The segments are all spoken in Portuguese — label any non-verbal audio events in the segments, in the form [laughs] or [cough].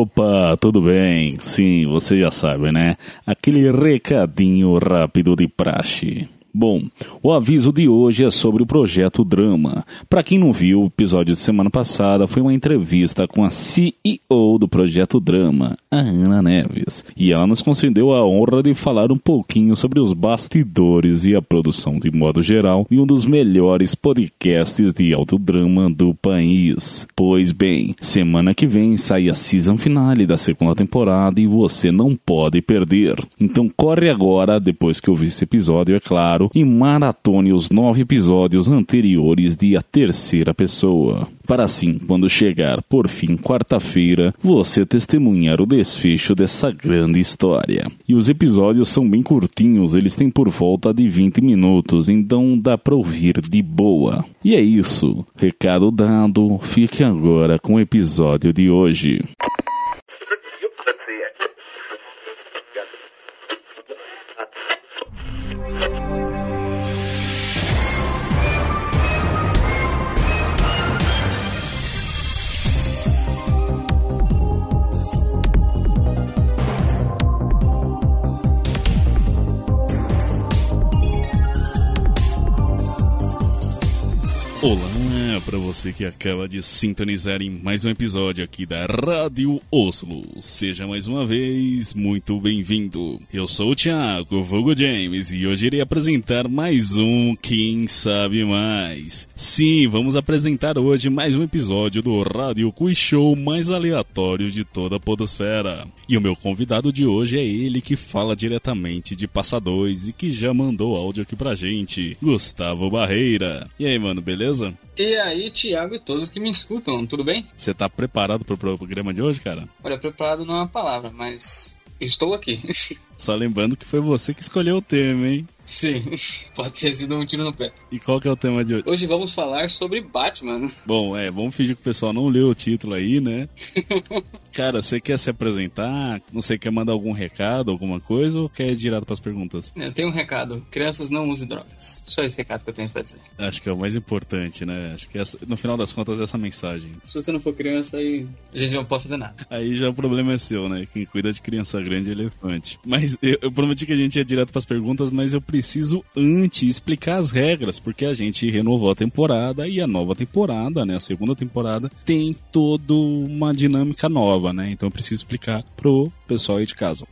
Opa, tudo bem? Sim, você já sabe, né? Aquele recadinho rápido de praxe. Bom, o aviso de hoje é sobre o projeto Drama. Para quem não viu, o episódio de semana passada foi uma entrevista com a CEO do projeto Drama, a Ana Neves, e ela nos concedeu a honra de falar um pouquinho sobre os bastidores e a produção de modo geral de um dos melhores podcasts de autodrama do país. Pois bem, semana que vem sai a season finale da segunda temporada e você não pode perder. Então corre agora, depois que ouvir esse episódio, é claro, e maratone os nove episódios anteriores de A Terceira Pessoa. Para assim, quando chegar por fim quarta-feira, você testemunhar o desfecho dessa grande história. E os episódios são bem curtinhos, eles têm por volta de 20 minutos, então dá para ouvir de boa. E é isso. Recado dado, fique agora com o episódio de hoje. [laughs] Olá para você que acaba de sintonizar em mais um episódio aqui da Rádio Oslo. Seja mais uma vez muito bem-vindo. Eu sou o Thiago Vogo James e hoje irei apresentar mais um Quem Sabe Mais. Sim, vamos apresentar hoje mais um episódio do Rádio Quiz Show mais aleatório de toda a podosfera. E o meu convidado de hoje é ele que fala diretamente de Passa 2 e que já mandou áudio aqui pra gente, Gustavo Barreira. E aí, mano, beleza? E aí, Thiago e todos que me escutam, tudo bem? Você tá preparado pro programa de hoje, cara? Olha, preparado não é uma palavra, mas estou aqui. [laughs] Só lembrando que foi você que escolheu o tema, hein? Sim, [laughs] pode ter sido um tiro no pé. E qual que é o tema de hoje? Hoje vamos falar sobre Batman. [laughs] Bom, é, vamos fingir que o pessoal não leu o título aí, né? [laughs] Cara, você quer se apresentar? Não sei, quer mandar algum recado, alguma coisa ou quer ir direto para as perguntas? Eu tenho um recado. Crianças não usem drogas. Só esse recado que eu tenho pra dizer. Acho que é o mais importante, né? Acho que essa, no final das contas essa mensagem. Se você não for criança, aí a gente não pode fazer nada. Aí já o problema é seu, né? Quem cuida de criança grande é elefante. Mas eu, eu prometi que a gente ia direto para as perguntas, mas eu preciso antes explicar as regras, porque a gente renovou a temporada e a nova temporada, né? A segunda temporada tem toda uma dinâmica nova né? Então eu preciso explicar pro pessoal aí de casa.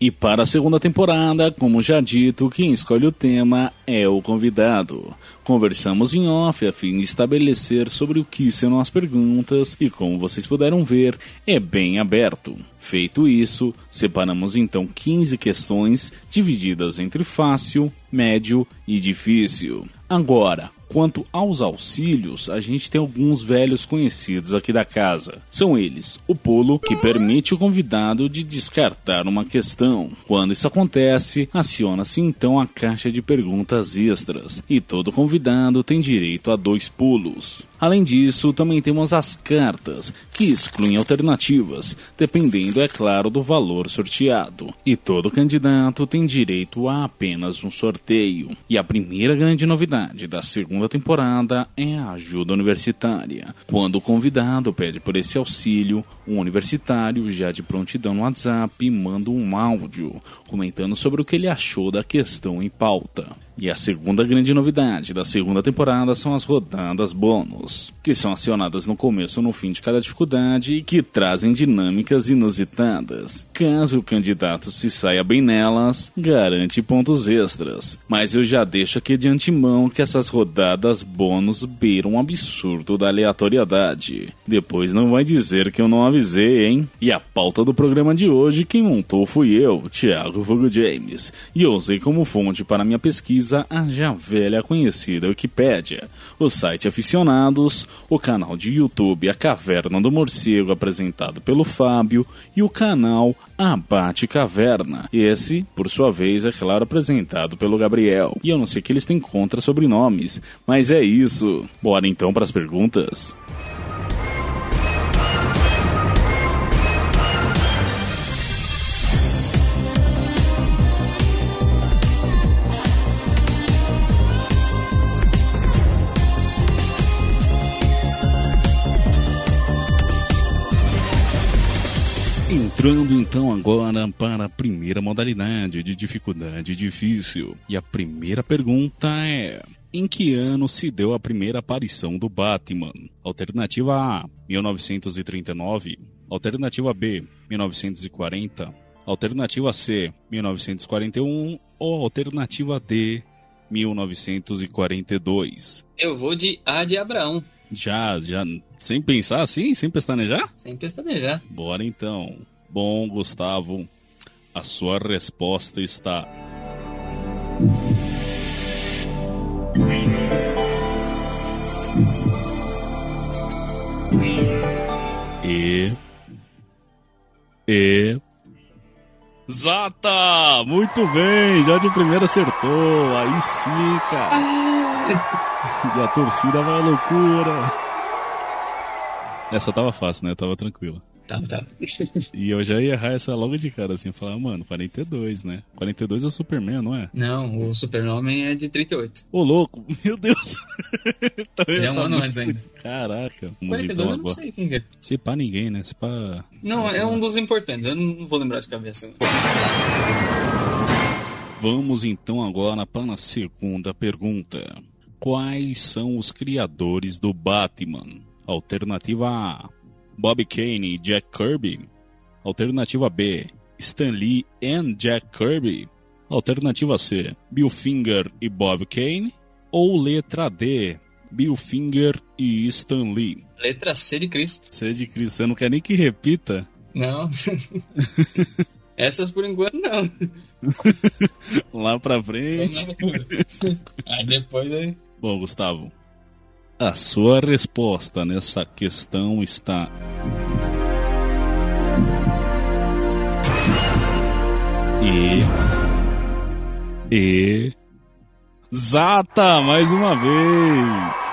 E para a segunda temporada, como já dito, quem escolhe o tema é o convidado. Conversamos em off a fim de estabelecer sobre o que serão as perguntas e, como vocês puderam ver, é bem aberto. Feito isso, separamos então 15 questões divididas entre fácil, médio e difícil. Agora, Quanto aos auxílios, a gente tem alguns velhos conhecidos aqui da casa. São eles: o pulo, que permite o convidado de descartar uma questão. Quando isso acontece, aciona-se então a caixa de perguntas extras, e todo convidado tem direito a dois pulos. Além disso, também temos as cartas, que excluem alternativas, dependendo, é claro, do valor sorteado. E todo candidato tem direito a apenas um sorteio. E a primeira grande novidade da segunda temporada é a ajuda universitária. Quando o convidado pede por esse auxílio, um universitário, já de prontidão no WhatsApp, manda um áudio comentando sobre o que ele achou da questão em pauta. E a segunda grande novidade da segunda temporada são as rodadas bônus, que são acionadas no começo ou no fim de cada dificuldade e que trazem dinâmicas inusitadas. Caso o candidato se saia bem nelas, garante pontos extras. Mas eu já deixo aqui de antemão que essas rodadas bônus beiram um absurdo da aleatoriedade. Depois não vai dizer que eu não avisei, hein? E a pauta do programa de hoje quem montou fui eu, Thiago Fogo James, e eu usei como fonte para minha pesquisa a já velha conhecida Wikipédia, o site Aficionados, o canal de YouTube A Caverna do Morcego apresentado pelo Fábio e o canal Abate Caverna. Esse, por sua vez, é claro apresentado pelo Gabriel. E eu não sei que eles têm contra sobrenomes, mas é isso. Bora então para as perguntas. Entrando então agora para a primeira modalidade de dificuldade difícil. E a primeira pergunta é: Em que ano se deu a primeira aparição do Batman? Alternativa A: 1939. Alternativa B: 1940. Alternativa C: 1941. Ou alternativa D: 1942. Eu vou de A de Abraão. Já, já, sem pensar assim, sem pestanejar? Sem pestanejar. Bora então. Bom, Gustavo, a sua resposta está. E. E. Zata! Muito bem! Já de primeira acertou! Aí sim, cara! e a torcida vai à loucura! Essa tava fácil, né? Tava tranquila. Tá, tá. E eu já ia errar essa logo de cara, assim, falar, mano, 42, né? 42 é o Superman, não é? Não, o Superman é de 38. Ô, louco, [laughs] meu Deus! Então Ele é um tá ano no- antes ainda. [laughs] Caraca, vamos 42 então eu não agora. sei quem é. Se pá ninguém, né? Se pá. Não, é um dos importantes. Eu não vou lembrar de cabeça. Vamos então agora para a segunda pergunta. Quais são os criadores do Batman? Alternativa A: Bob Kane e Jack Kirby. Alternativa B: Stan Lee and Jack Kirby. Alternativa C: Bill Finger e Bob Kane. Ou letra D: Bill Finger e Stan Lee. Letra C de Cristo. É de Cristo, você não quer nem que repita? Não. [laughs] Essas por enquanto não. [laughs] Lá pra frente. Aí depois aí. Bom, Gustavo, a sua resposta nessa questão está. E. E. Zata, mais uma vez!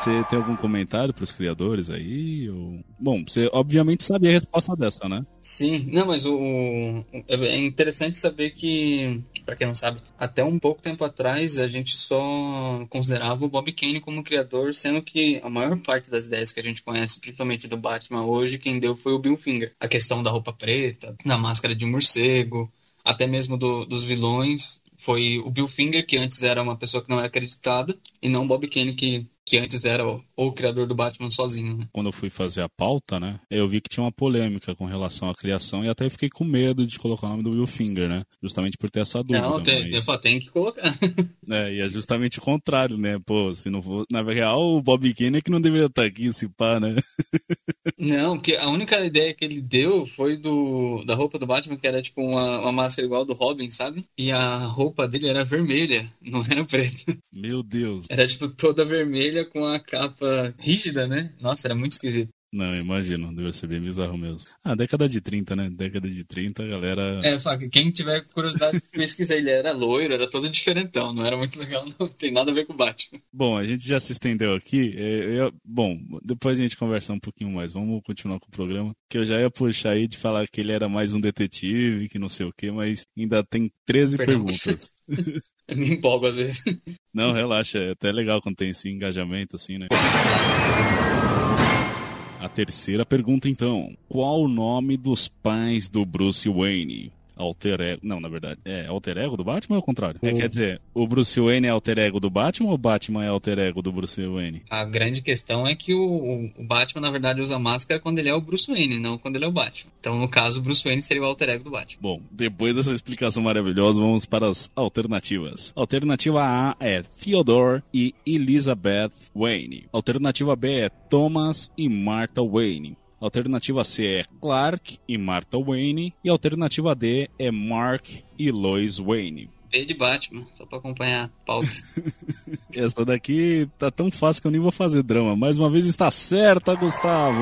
Você tem algum comentário para os criadores aí? Ou... Bom, você obviamente sabia a resposta dessa, né? Sim, não, mas o, o- é interessante saber que, pra quem não sabe, até um pouco tempo atrás a gente só considerava o Bob Kane como criador, sendo que a maior parte das ideias que a gente conhece, principalmente do Batman hoje, quem deu foi o Bill Finger. A questão da roupa preta, da máscara de morcego, até mesmo do- dos vilões, foi o Bill Finger, que antes era uma pessoa que não era acreditada, e não Bob Kane, que, que antes era o, o criador do Batman sozinho, né? quando eu fui fazer a pauta, né? Eu vi que tinha uma polêmica com relação à criação e até fiquei com medo de colocar o nome do Will Finger, né? Justamente por ter essa dúvida. Não, tem, eu mas... só tenho que colocar. [laughs] É, e é justamente o contrário, né? Pô, se não for. Na real, o Bob Kane é que não deveria estar aqui, se pá, né? [laughs] Não, porque a única ideia que ele deu foi do da roupa do Batman, que era tipo uma, uma máscara igual do Robin, sabe? E a roupa dele era vermelha, [laughs] não era preta. Meu Deus. Era tipo toda vermelha com a capa rígida, né? Nossa, era muito esquisito. Não, imagino, deve ser bem bizarro mesmo. Ah, década de 30, né? Década de 30, a galera. É, Faca, quem tiver curiosidade, pesquisa. Ele era loiro, era todo diferentão, não era muito legal, não tem nada a ver com o Batman. Bom, a gente já se estendeu aqui. é, eu Bom, depois a gente conversa um pouquinho mais. Vamos continuar com o programa. Que eu já ia puxar aí de falar que ele era mais um detetive, que não sei o quê, mas ainda tem 13 Perdão. perguntas. [laughs] Eu me empolgo às vezes. Não, relaxa, é até legal quando tem esse engajamento assim, né? A terceira pergunta então. Qual o nome dos pais do Bruce Wayne? Alter ego. Não, na verdade. É alter ego do Batman ou é o contrário? É, O- quer dizer, o Bruce Wayne é alter ego do Batman ou o Batman é alter ego do Bruce Wayne? A grande questão é que o, o Batman, na verdade, usa máscara quando ele é o Bruce Wayne, não quando ele é o Batman. Então, no caso, o Bruce Wayne seria o alter ego do Batman. Bom, depois dessa explicação maravilhosa, vamos para as alternativas. Alternativa A é Theodore e Elizabeth Wayne. Alternativa B é Thomas e Martha Wayne. Alternativa C é Clark e Martha Wayne. E alternativa D é Mark e Lois Wayne. B de Batman, só pra acompanhar a pauta. [laughs] Essa daqui tá tão fácil que eu nem vou fazer drama. Mais uma vez está certa, Gustavo!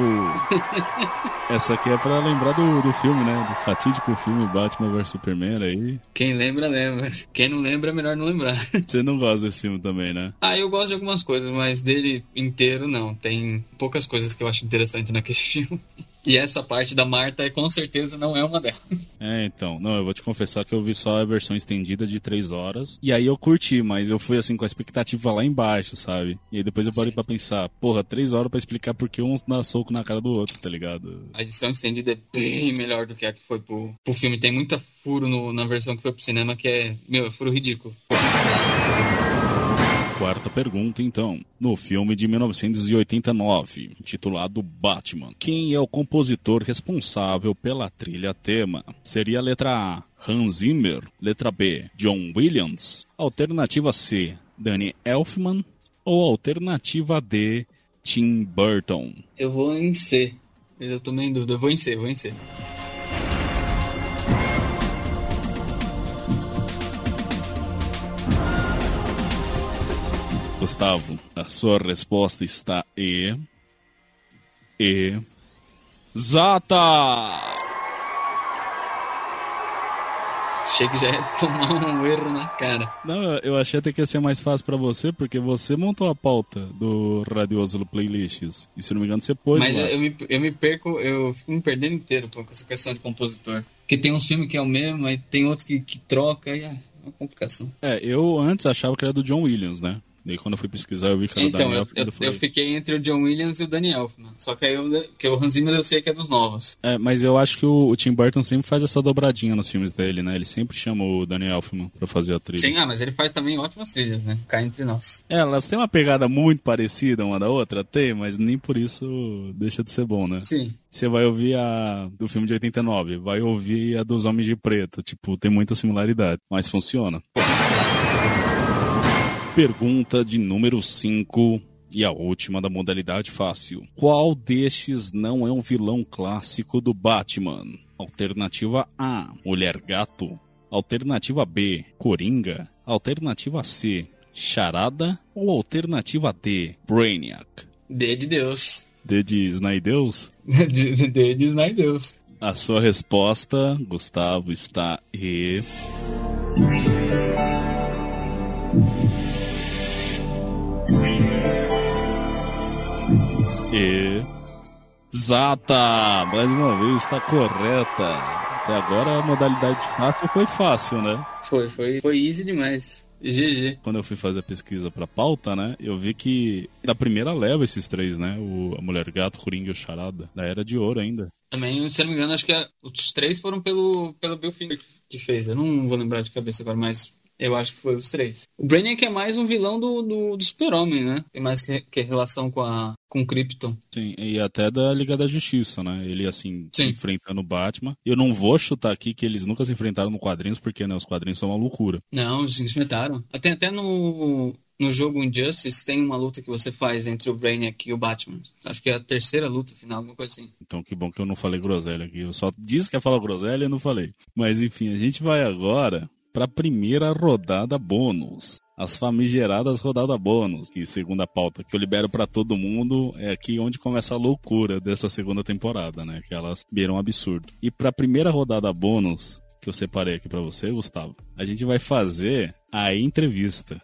[laughs] Essa aqui é pra lembrar do, do filme, né? Do fatídico filme Batman vs Superman aí. Quem lembra, lembra. Quem não lembra, é melhor não lembrar. [laughs] Você não gosta desse filme também, né? Ah, eu gosto de algumas coisas, mas dele inteiro não. Tem poucas coisas que eu acho interessante naquele filme. E essa parte da Marta com certeza não é uma delas. [laughs] É, então. Não, eu vou te confessar que eu vi só a versão estendida de três horas. E aí eu curti, mas eu fui assim com a expectativa lá embaixo, sabe? E aí depois eu parei pra pensar, porra, três horas para explicar por que um dá soco na cara do outro, tá ligado? A edição estendida é bem melhor do que a que foi pro, pro filme. Tem muita furo no, na versão que foi pro cinema que é, meu, é furo ridículo. Quarta pergunta, então. No filme de 1989, titulado Batman, quem é o compositor responsável pela trilha tema? Seria a letra A, Hans Zimmer, letra B, John Williams, alternativa C, Danny Elfman ou alternativa D, Tim Burton? Eu vou em C. Eu tô meio em dúvida. Eu vou em C, vou em C. Gustavo, a sua resposta está E. E. Zata! Achei que já ia tomar um erro na cara. Não, eu achei até que ia ser mais fácil para você, porque você montou a pauta do Radioso Playlists. E se não me engano, você pôs. Mas eu me, eu me perco, eu fico me perdendo inteiro pô, com essa questão de compositor. Porque tem uns filmes que é o mesmo, aí tem outros que, que troca, e é uma complicação. É, eu antes achava que era do John Williams, né? Daí quando eu fui pesquisar eu vi que era então, o Daniel eu, eu, eu, fiquei entre o John Williams e o Daniel Elfman. Só que aí eu, que o Hans Zimmer eu sei que é dos novos. É, mas eu acho que o, o, Tim Burton sempre faz essa dobradinha nos filmes dele, né? Ele sempre chama o Daniel Elfman pra fazer a trilha. Sim, ah, mas ele faz também ótimas trilhas, né? Cai entre nós. É, elas têm uma pegada muito parecida uma da outra, tem, mas nem por isso deixa de ser bom, né? Sim. Você vai ouvir a do filme de 89, vai ouvir a dos Homens de Preto. Tipo, tem muita similaridade, mas funciona. Pergunta de número 5 e a última da modalidade fácil. Qual destes não é um vilão clássico do Batman? Alternativa A: Mulher Gato. Alternativa B: Coringa. Alternativa C: Charada. Ou alternativa D: Brainiac? D de Deus. D de Snaideus? D, [laughs] D de Snaideus. A sua resposta, Gustavo, está E. Exata! Mais uma vez está correta. Até agora a modalidade fácil foi fácil, né? Foi, foi, foi easy demais. GG. Quando eu fui fazer a pesquisa pra pauta, né? Eu vi que da primeira leva esses três, né? O, a Mulher Gato, Coringa e o Charada. Da Era de Ouro ainda. Também, se não me engano, acho que a, os três foram pelo, pelo Bill Finger que fez. Eu não vou lembrar de cabeça agora, mas eu acho que foi os três. O Brainiac é mais um vilão do, do, do Super-Homem, né? Tem mais que, que relação com a com Krypton. Sim, e até da Liga da Justiça, né? Ele, assim, Sim. enfrentando o Batman. Eu não vou chutar aqui que eles nunca se enfrentaram no quadrinhos, porque, né, os quadrinhos são uma loucura. Não, eles se enfrentaram. Até, até no, no jogo Injustice tem uma luta que você faz entre o Brainiac e o Batman. Acho que é a terceira luta final, alguma coisa assim. Então que bom que eu não falei groselha aqui. Eu só disse que ia falar groselha e não falei. Mas enfim, a gente vai agora para a primeira rodada bônus. As famigeradas rodada bônus, que segundo a pauta que eu libero para todo mundo, é aqui onde começa a loucura dessa segunda temporada, né? Que elas viram um absurdo. E para a primeira rodada bônus, que eu separei aqui para você, Gustavo, a gente vai fazer a entrevista.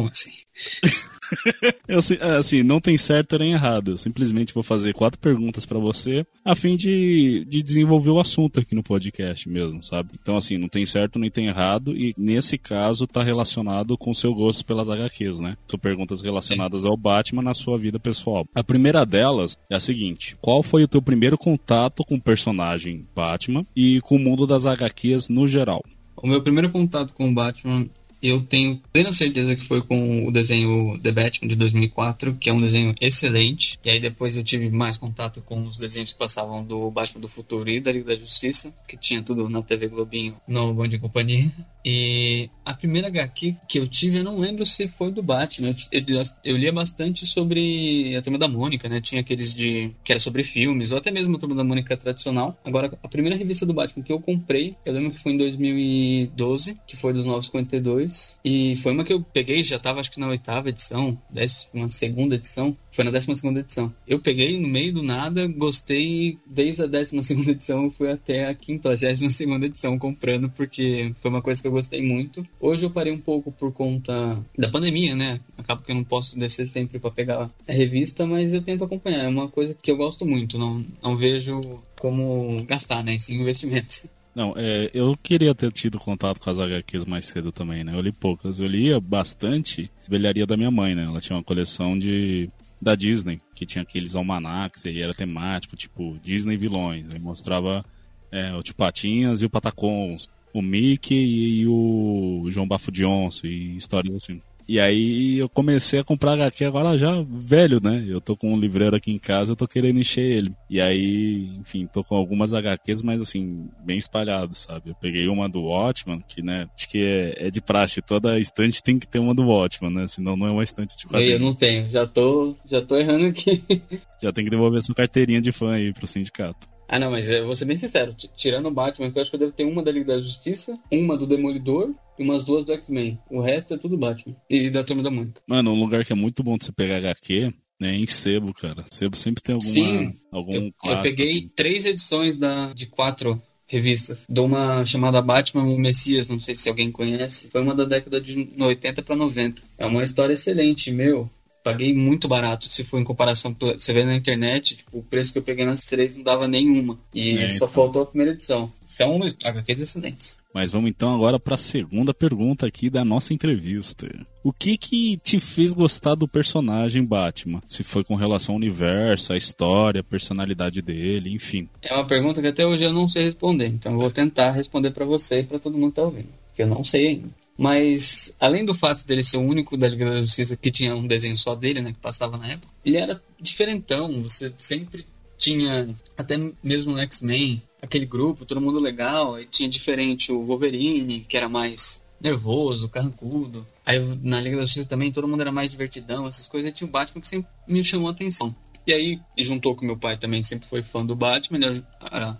Como assim? [laughs] eu, é, assim, não tem certo nem errado. Eu simplesmente vou fazer quatro perguntas para você a fim de, de desenvolver o assunto aqui no podcast mesmo, sabe? Então, assim, não tem certo nem tem errado e nesse caso tá relacionado com o seu gosto pelas HQs, né? São perguntas relacionadas Sim. ao Batman na sua vida pessoal. A primeira delas é a seguinte: qual foi o teu primeiro contato com o personagem Batman e com o mundo das HQs no geral? O meu primeiro contato com o Batman eu tenho plena certeza que foi com o desenho The Batman de 2004, que é um desenho excelente. E aí depois eu tive mais contato com os desenhos que passavam do Batman do Futuro e da Liga da Justiça, que tinha tudo na TV Globinho, no Bom de Companhia. E a primeira HQ que eu tive, eu não lembro se foi do Batman. Eu, eu, eu lia bastante sobre a Turma da Mônica, né? Tinha aqueles de que era sobre filmes, ou até mesmo a Turma da Mônica tradicional. Agora, a primeira revista do Batman que eu comprei, eu lembro que foi em 2012, que foi dos 952 2. E foi uma que eu peguei, já tava acho que na oitava edição, décima segunda edição. Foi na décima segunda edição. Eu peguei no meio do nada, gostei desde a décima [laughs] segunda edição, fui até a quintagésima segunda edição comprando, porque foi uma coisa que eu gostei muito. Hoje eu parei um pouco por conta da pandemia, né? Acaba que eu não posso descer sempre para pegar a revista, mas eu tento acompanhar. É uma coisa que eu gosto muito, não, não vejo como gastar, né? Esse investimento. [laughs] Não, é, eu queria ter tido contato com as HQs mais cedo também, né? Eu li poucas. Eu lia bastante Velharia da minha mãe, né? Ela tinha uma coleção de da Disney, que tinha aqueles almanacs, e era temático, tipo Disney vilões. Aí mostrava é, o Tio Patinhas e o Patacons, o Mickey e, o João Bafo Johnson, e histórias assim. E aí eu comecei a comprar HQ agora já velho, né? Eu tô com um livreiro aqui em casa, eu tô querendo encher ele. E aí, enfim, tô com algumas HQs, mas assim, bem espalhados, sabe? Eu peguei uma do Watchman, que, né, acho que é, é de praxe. Toda estante tem que ter uma do Watchman, né? Senão não é uma estante de quadrinhos. Eu não tenho, já tô, já tô errando aqui. [laughs] já tem que devolver sua carteirinha de fã aí pro sindicato. Ah, não, mas eu vou ser bem sincero. Tirando o Batman, eu acho que eu devo ter uma da Liga da Justiça, uma do Demolidor e umas duas do X-Men. O resto é tudo Batman. E da Turma da Mônica. Mano, um lugar que é muito bom de você pegar HQ é em Sebo, cara. Sebo sempre tem alguma, Sim, algum eu, eu peguei três edições da, de quatro revistas. De uma chamada Batman o Messias, não sei se alguém conhece. Foi uma da década de 80 para 90. É uma história excelente, meu paguei muito barato se for em comparação. Você vê na internet, tipo, o preço que eu peguei nas três não dava nenhuma. E é, só então. faltou a primeira edição. São HQs excelentes. Mas vamos então agora para a segunda pergunta aqui da nossa entrevista. O que que te fez gostar do personagem Batman? Se foi com relação ao universo, à história, a personalidade dele, enfim. É uma pergunta que até hoje eu não sei responder, então eu vou tentar responder para você e para todo mundo que tá ouvindo, que eu não sei ainda. Mas, além do fato dele ser o único da Liga da Justiça que tinha um desenho só dele, né, que passava na época, ele era diferentão. Você sempre tinha, até mesmo no X-Men, aquele grupo, todo mundo legal. Aí tinha diferente o Wolverine, que era mais nervoso, carrancudo. Aí na Liga da Justiça também todo mundo era mais divertidão, essas coisas. E tinha o Batman que sempre me chamou a atenção. E aí, juntou com meu pai também, sempre foi fã do Batman, ele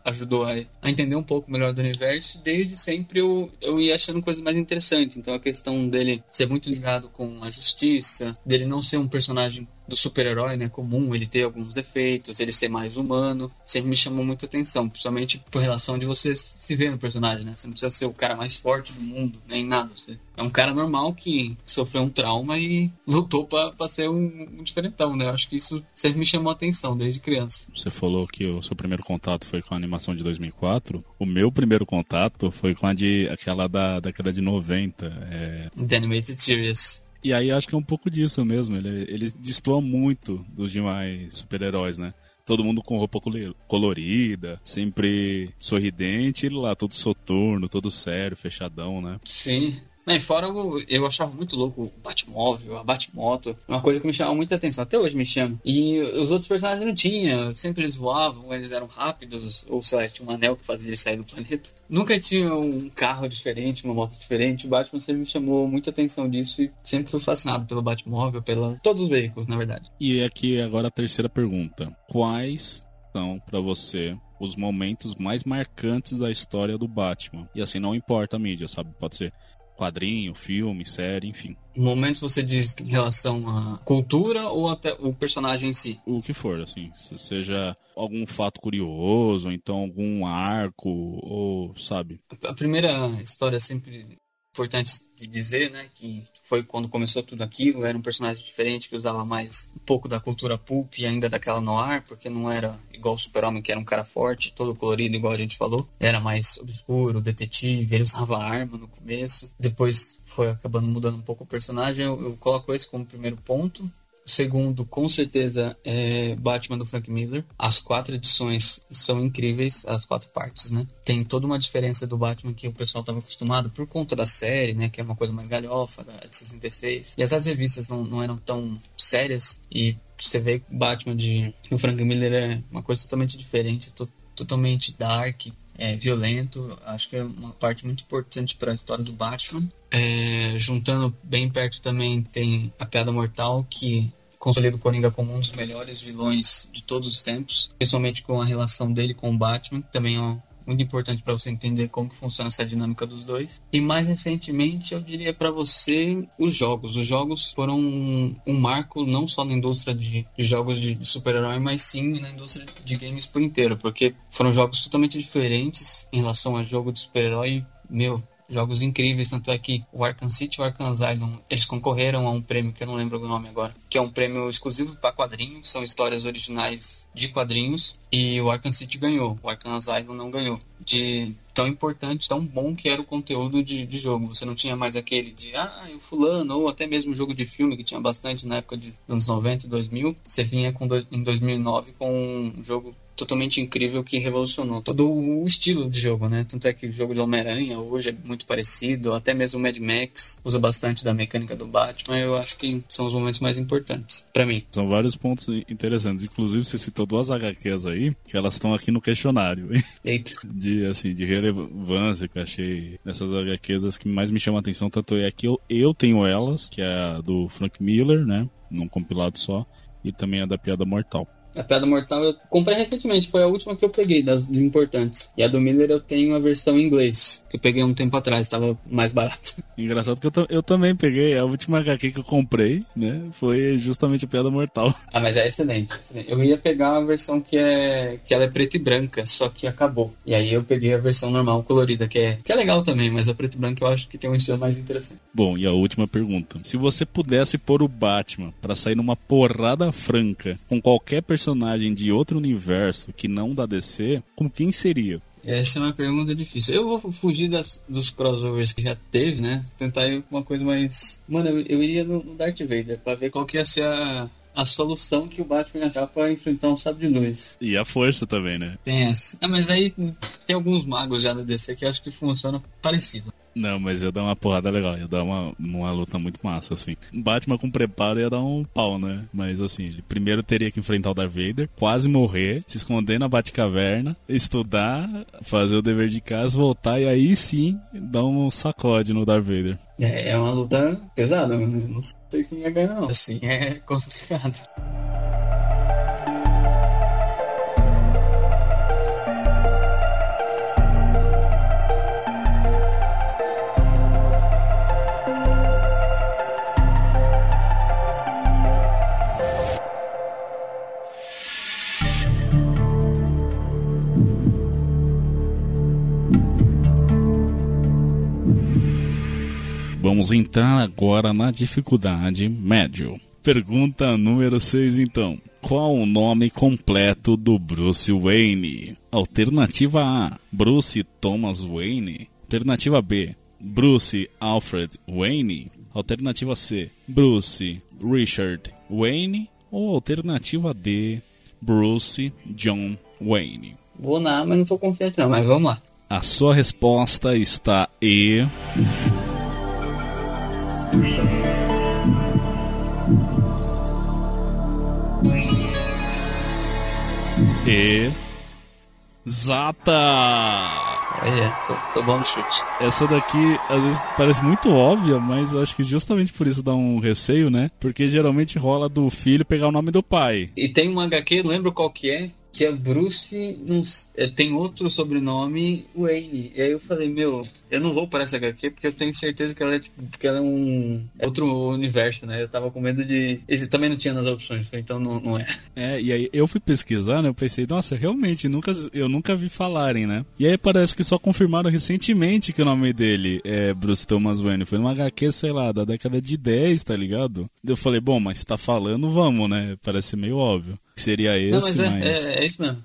ajudou a, entender um pouco melhor do universo. Desde sempre eu, eu ia achando coisas mais interessantes. Então a questão dele ser muito ligado com a justiça, dele não ser um personagem do super-herói, né, comum, ele ter alguns defeitos, ele ser mais humano, sempre me chamou muita atenção, principalmente por relação de você se ver no personagem, né? Você não precisa ser o cara mais forte do mundo, nem nada. Você é um cara normal que sofreu um trauma e lutou para ser um, um, diferentão, né? Eu acho que isso sempre me chamou a atenção desde criança. Você falou que o seu primeiro contato foi com a animação de 2004. O meu primeiro contato foi com a de aquela da década de 90. É... The Animated Series. E aí acho que é um pouco disso mesmo. Ele, ele destoa muito dos demais super-heróis, né? Todo mundo com roupa colorida, sempre sorridente, ele lá todo soturno, todo sério, fechadão, né? Sim. Né, fora eu, eu achava muito louco o Batmóvel, a Batmoto, uma coisa que me chamava muita atenção, até hoje me chama. E os outros personagens não tinham, sempre eles voavam, eles eram rápidos, ou sei lá, tinha um anel que fazia eles sair do planeta. Nunca tinha um carro diferente, uma moto diferente. O Batman sempre me chamou muita atenção disso e sempre fui fascinado pelo Batmóvel, pela todos os veículos, na verdade. E aqui agora a terceira pergunta: quais são para você os momentos mais marcantes da história do Batman. E assim, não importa a mídia, sabe? Pode ser quadrinho, filme, série, enfim. Momentos você diz em relação à cultura ou até o personagem em si? O que for, assim. Seja algum fato curioso, ou então algum arco, ou sabe. A primeira história sempre importante dizer, né, que foi quando começou tudo aquilo, era um personagem diferente que usava mais um pouco da cultura pulp e ainda daquela noir, porque não era igual o Super-Homem, que era um cara forte, todo colorido, igual a gente falou. Era mais obscuro, detetive, ele usava arma no começo. Depois foi acabando mudando um pouco o personagem. Eu, eu coloco esse como primeiro ponto. Segundo, com certeza, é Batman do Frank Miller. As quatro edições são incríveis, as quatro partes, né? Tem toda uma diferença do Batman que o pessoal estava acostumado por conta da série, né? Que é uma coisa mais galhofa, da, de 66. E as revistas não, não eram tão sérias. E você vê Batman de o Frank Miller é uma coisa totalmente diferente, totalmente dark, é, violento. Acho que é uma parte muito importante para a história do Batman. É, juntando bem perto também tem a Piada Mortal, que consolida o Coringa como um dos melhores vilões de todos os tempos, principalmente com a relação dele com o Batman, que também é muito importante para você entender como que funciona essa dinâmica dos dois. E mais recentemente, eu diria para você os jogos. Os jogos foram um, um, marco não só na indústria de, de jogos de, de super-herói, mas sim na indústria de games por inteiro, porque foram jogos totalmente diferentes em relação a jogo de super-herói. Meu, jogos incríveis, tanto é que o Arkham City e o Arkham Asylum, eles concorreram a um prêmio que eu não lembro o nome agora, que é um prêmio exclusivo para quadrinhos, são histórias originais de quadrinhos, e o Arkham City ganhou, o Arkham Asylum não ganhou. De tão importante, tão bom que era o conteúdo de, de jogo. Você não tinha mais aquele de, ah, o fulano, ou até mesmo jogo de filme, que tinha bastante na época de anos 90 e 2000. Você vinha com, em 2009 com um jogo totalmente incrível que revolucionou todo o estilo de jogo, né? Tanto é que o jogo de Homem-Aranha hoje é muito parecido, até mesmo o Mad Max usa bastante da mecânica do Batman. Eu acho que são os momentos mais importantes para mim. São vários pontos interessantes. Inclusive, você citou duas HQs aí, que elas estão aqui no questionário. Eita. De, assim, de relevância que eu achei nessas HQs as que mais me chamam a atenção. Tanto é que eu, eu tenho elas, que é a do Frank Miller, né? Num compilado só. E também a da Piada Mortal. A Piada Mortal eu comprei recentemente, foi a última que eu peguei das importantes. E a do Miller eu tenho a versão em inglês, que eu peguei um tempo atrás, estava mais barato. [laughs] Engraçado que eu, eu também peguei, a última HQ que eu comprei, né, foi justamente a Piada Mortal. [laughs] Ah, mas é excelente, excelente. Eu ia pegar a versão que é que ela é preta e branca, só que acabou. E aí eu peguei a versão normal, colorida, que é, que é legal também, mas a preta e branca eu acho que tem um estilo mais interessante. Bom, e a última pergunta. Se você pudesse pôr o Batman para sair numa porrada franca com qualquer personagem personagem de outro universo que não da DC, como quem seria? Essa é uma pergunta difícil. Eu vou fugir das, dos crossovers que já teve, né? Tentar ir com uma coisa mais. Mano, eu, eu iria no, no, Darth Vader pra ver qual que ia ser a, a solução que o Batman achar pra enfrentar um sábio de luz. E a força também, né? Tem essa. Ah, mas aí tem alguns magos já no DC que eu acho que funciona parecido. Não, mas ia dar uma porrada legal, ia dar uma, uma luta muito massa, assim. Batman com preparo ia dar um pau, né? Mas assim, ele primeiro teria que enfrentar o Darth Vader, quase morrer, se esconder na Batcaverna, estudar, fazer o dever de casa, voltar e aí sim dar um sacode no Darth Vader. É, é uma luta pesada, não sei quem ia ganhar, não. Assim, é complicado. Vamos entrar agora na dificuldade médio. Pergunta número 6 então. Qual o nome completo do Bruce Wayne? Alternativa A, Bruce Thomas Wayne. Alternativa B, Bruce Alfred Wayne. Alternativa C, Bruce Richard Wayne. Ou alternativa D, Bruce John Wayne. Vou na, mas não sou confiante não, mas vamos lá. A sua resposta está E. Exata! É, tô, tô bom no chute. Essa daqui às vezes parece muito óbvia, mas acho que justamente por isso dá um receio, né? Porque geralmente rola do filho pegar o nome do pai. E tem um HQ, lembro qual que é? Que é Bruce, é, tem outro sobrenome, Wayne. E aí eu falei, meu, eu não vou para essa HQ porque eu tenho certeza que ela é, tipo, que ela é um outro universo, né? Eu tava com medo de. Esse também não tinha nas opções, então não, não é. É, e aí eu fui pesquisar, né? Eu pensei, nossa, realmente, nunca, eu nunca vi falarem, né? E aí parece que só confirmaram recentemente que o nome dele é Bruce Thomas Wayne. Foi numa HQ, sei lá, da década de 10, tá ligado? Eu falei, bom, mas tá falando, vamos, né? Parece meio óbvio. Seria esse, não, mas, é, mas... É, é isso mesmo.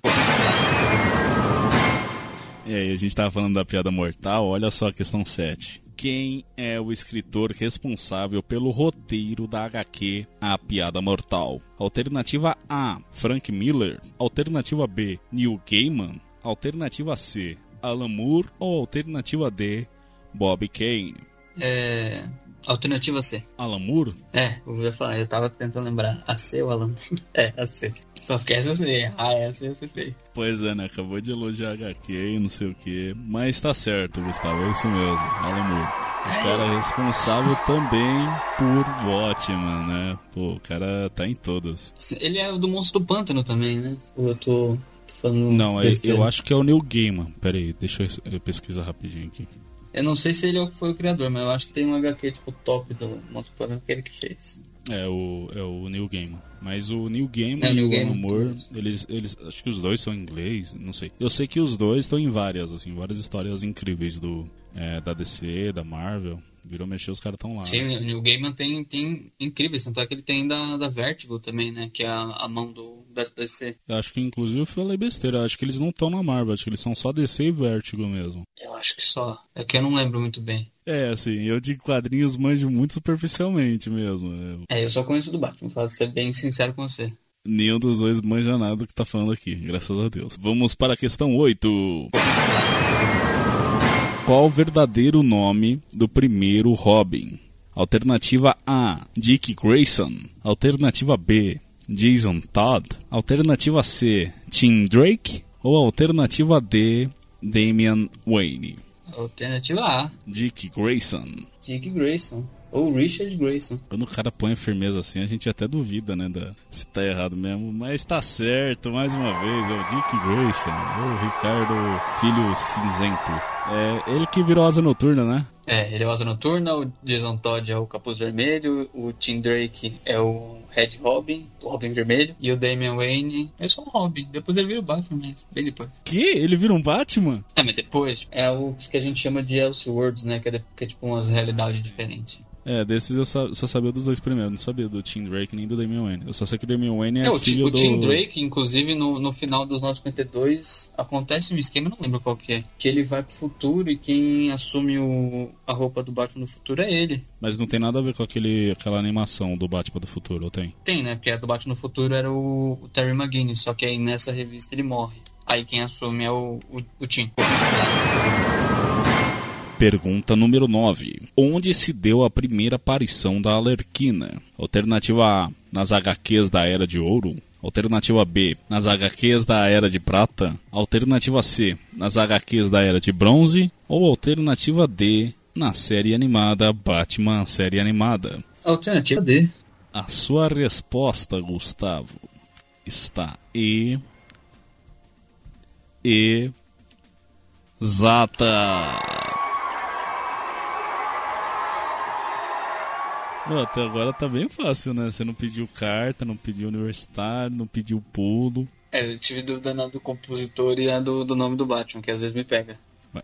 E aí, a gente tava falando da piada mortal, olha só a questão 7. Quem é o escritor responsável pelo roteiro da HQ A Piada Mortal? Alternativa A, Frank Miller. Alternativa B, Neil Gaiman. Alternativa C, Alan Moore. Ou alternativa D, Bob Kane? É. Alternativa C. Alan Moore? É, eu ia falar, eu tava tentando lembrar. A C ou Alan? [laughs] é, a C. Só que essa eu sei. Ah, essa eu sei. Pois é, né? Acabou de elogiar HQ e não sei o que. Mas tá certo, Gustavo. É isso mesmo. Alan Moore. O cara é responsável também por Watchman, né? Pô, o cara tá em todos. Ele é do Monstro do Pântano também, né? Eu tô Não, besteira. eu acho que é o Neil Gaiman. Pera aí, deixa eu pesquisar rapidinho aqui. Eu não sei se ele é foi o criador, mas eu acho que tem um HQ tipo top do Monstro Planeta que ele que fez. É o, é o Neil Gaiman. Mas o Neil Gaiman é, e o Alan Moore, eles, eles, acho que os dois são em inglês, não sei. Eu sei que os dois estão em várias, assim, várias histórias incríveis do, é, da DC, da Marvel. Virou mexer, os caras estão lá. Sim, né? o Gaiman tem, tem incríveis, tanto é que ele tem da, da Vertigo também, né? Que é a, a mão do, da DC. Eu acho que inclusive eu falei besteira, eu acho que eles não estão na Marvel, acho que eles são só DC e Vertigo mesmo. Eu acho que só. É que eu não lembro muito bem. É, assim, eu de quadrinhos manjo muito superficialmente mesmo. É, eu só conheço do Batman, vou ser bem sincero com você. Nenhum dos dois manja nada do que tá falando aqui, graças a Deus. Vamos para a questão 8. Qual o verdadeiro nome do primeiro Robin? Alternativa A, Dick Grayson. Alternativa B, Jason Todd. Alternativa C, Tim Drake. Ou alternativa D, Damian Wayne. Alternativa A. Dick Grayson. Dick Grayson. Ou Richard Grayson. Quando o cara põe a firmeza assim, a gente até duvida, né? Da, se tá errado mesmo. Mas tá certo, mais uma vez. É o Dick Grayson. O Ricardo Filho Cinzento. É ele que virou asa noturna, né? É, ele é o Asa Noturna, o Jason Todd é o Capuz Vermelho, o Tim Drake é o Red Robin, o Robin Vermelho, e o Damian Wayne é só um Robin. Depois ele vira o Batman, bem depois. Que? Ele vira um Batman? É, mas depois é o que a gente chama de Elseworlds, né? Que é, que é tipo umas realidades diferentes. É, desses eu só, só, sabia dos dois primeiros, não sabia do Tim Drake nem do Damian Wayne. Eu só sei que o Damian Wayne é, é o filho o do... O Tim Drake, inclusive, no, no final dos 952, acontece um esquema, não lembro qual que é, que ele vai pro futuro e quem assume o, a roupa do Batman no futuro é ele. Mas não tem nada a ver com aquele, aquela animação do Batman do futuro, ou tem? Tem, né? Porque a do Batman no futuro era o, o Terry McGuinness, só que aí nessa revista ele morre. Aí quem assume é o, o, o Tim. Pergunta número 9. Onde se deu a primeira aparição da Alerquina? Alternativa A, nas HQs da Era de Ouro. Alternativa B, nas HQs da Era de Prata. Alternativa C, nas HQs da Era de Bronze. Ou alternativa D, na série animada Batman série animada. Alternativa D. A sua resposta, Gustavo, está e. E. Exata! Não, até agora tá bem fácil, né? Você não pediu carta, não pediu universitário, não pediu pulo. É, eu tive dúvida na do compositor e a do, do nome do Batman, que às vezes me pega.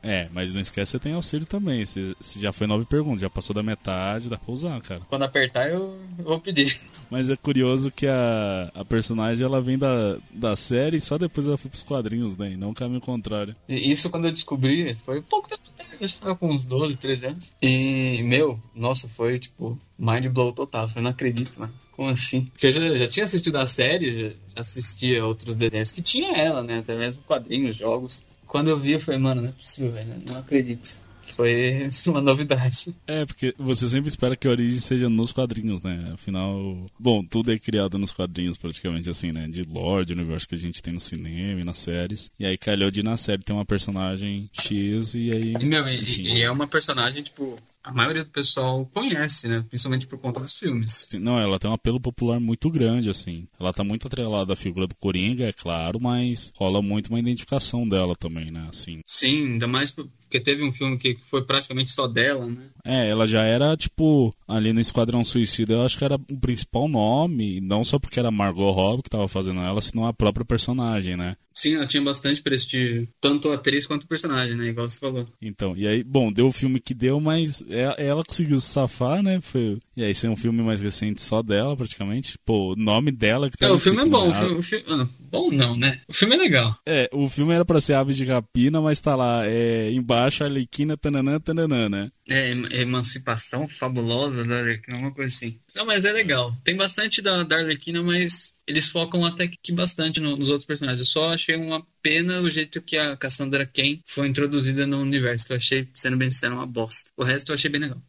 É, mas não esquece que você tem auxílio também. Se, se já foi nove perguntas, já passou da metade, dá pra usar, cara. Quando apertar, eu, vou pedir. [laughs] Mas é curioso que a, a personagem ela vem da, da série e só depois ela foi pros quadrinhos, né? E não o caminho contrário. Isso quando eu descobri, foi pouco tempo atrás, acho que tava com uns 12, 13 anos. E, meu, nossa, foi tipo, mind blow total. Eu não acredito, mano. Como assim? Porque eu já, já tinha assistido a série, já, já assistia outros desenhos que tinha ela, né? Até mesmo quadrinhos, jogos. Quando eu vi, eu falei, mano, não é possível, velho. Não acredito. Foi [laughs] uma novidade. É, porque você sempre espera que a origem seja nos quadrinhos, né? Afinal, bom, tudo é criado nos quadrinhos, praticamente assim, né? De lore, de universo que a gente tem no cinema e nas séries. E aí calhou de na série ter uma personagem X e aí. E, meu, e, e é uma personagem, tipo, a maioria do pessoal conhece, né? Principalmente por conta dos filmes. Não, ela tem um apelo popular muito grande, assim. Ela tá muito atrelada à figura do Coringa, é claro, mas rola muito uma identificação dela também, né? Assim. Sim, ainda mais porque teve um filme que foi praticamente só dela, né? É, ela já era, tipo, ali no Esquadrão Suicida, eu acho que era o principal nome, não só porque era Margot Robbie que tava fazendo ela, senão a própria personagem, né? Sim, ela tinha bastante prestígio, tanto a atriz quanto o personagem, né? Igual você falou. Então, e aí, bom, deu o filme que deu, mas é, ela conseguiu se safar, né? Foi... E aí, é um filme mais recente só dela, praticamente. Pô, o nome dela que tá É, o filme é bom. O filme, o filme... Ah, bom não, né? O filme é legal. É, o filme era pra ser Aves de Rapina, mas tá lá, é, embaixo, Arlequina, tananã, tananã, né? É, emancipação fabulosa da Arlequina, uma coisa assim. Não, mas é legal. Tem bastante da, da Arlequina, mas eles focam até que bastante no, nos outros personagens. Eu só achei uma pena o jeito que a Cassandra Cain foi introduzida no universo, que eu achei, sendo bem sincero, uma bosta. O resto eu achei bem legal.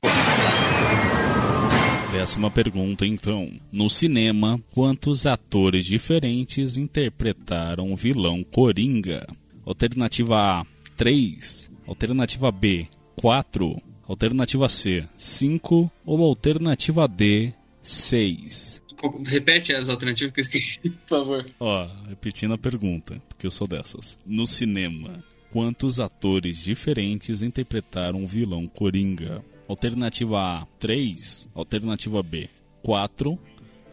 Décima pergunta, então. No cinema, quantos atores diferentes interpretaram o vilão Coringa? Alternativa A, 3. Alternativa B, 4. Alternativa C, 5 ou alternativa D, 6? Repete as alternativas que eu esqueci, [laughs] por favor. Ó, repetindo a pergunta, porque eu sou dessas. No cinema, quantos atores diferentes interpretaram o vilão Coringa? Alternativa A, 3. Alternativa B, 4.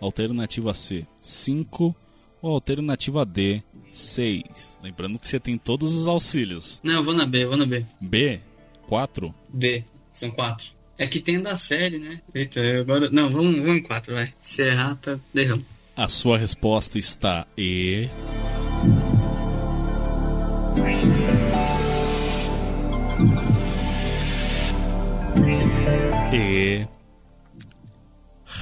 Alternativa C, 5. Ou alternativa D, 6. Lembrando que você tem todos os auxílios. Não, eu vou na B, eu vou na B. B, 4. B, são quatro. É que tem da série, né? Eita, agora. Não, vamos, vamos em quatro, vai. Se errar, tá errando. A sua resposta está. E.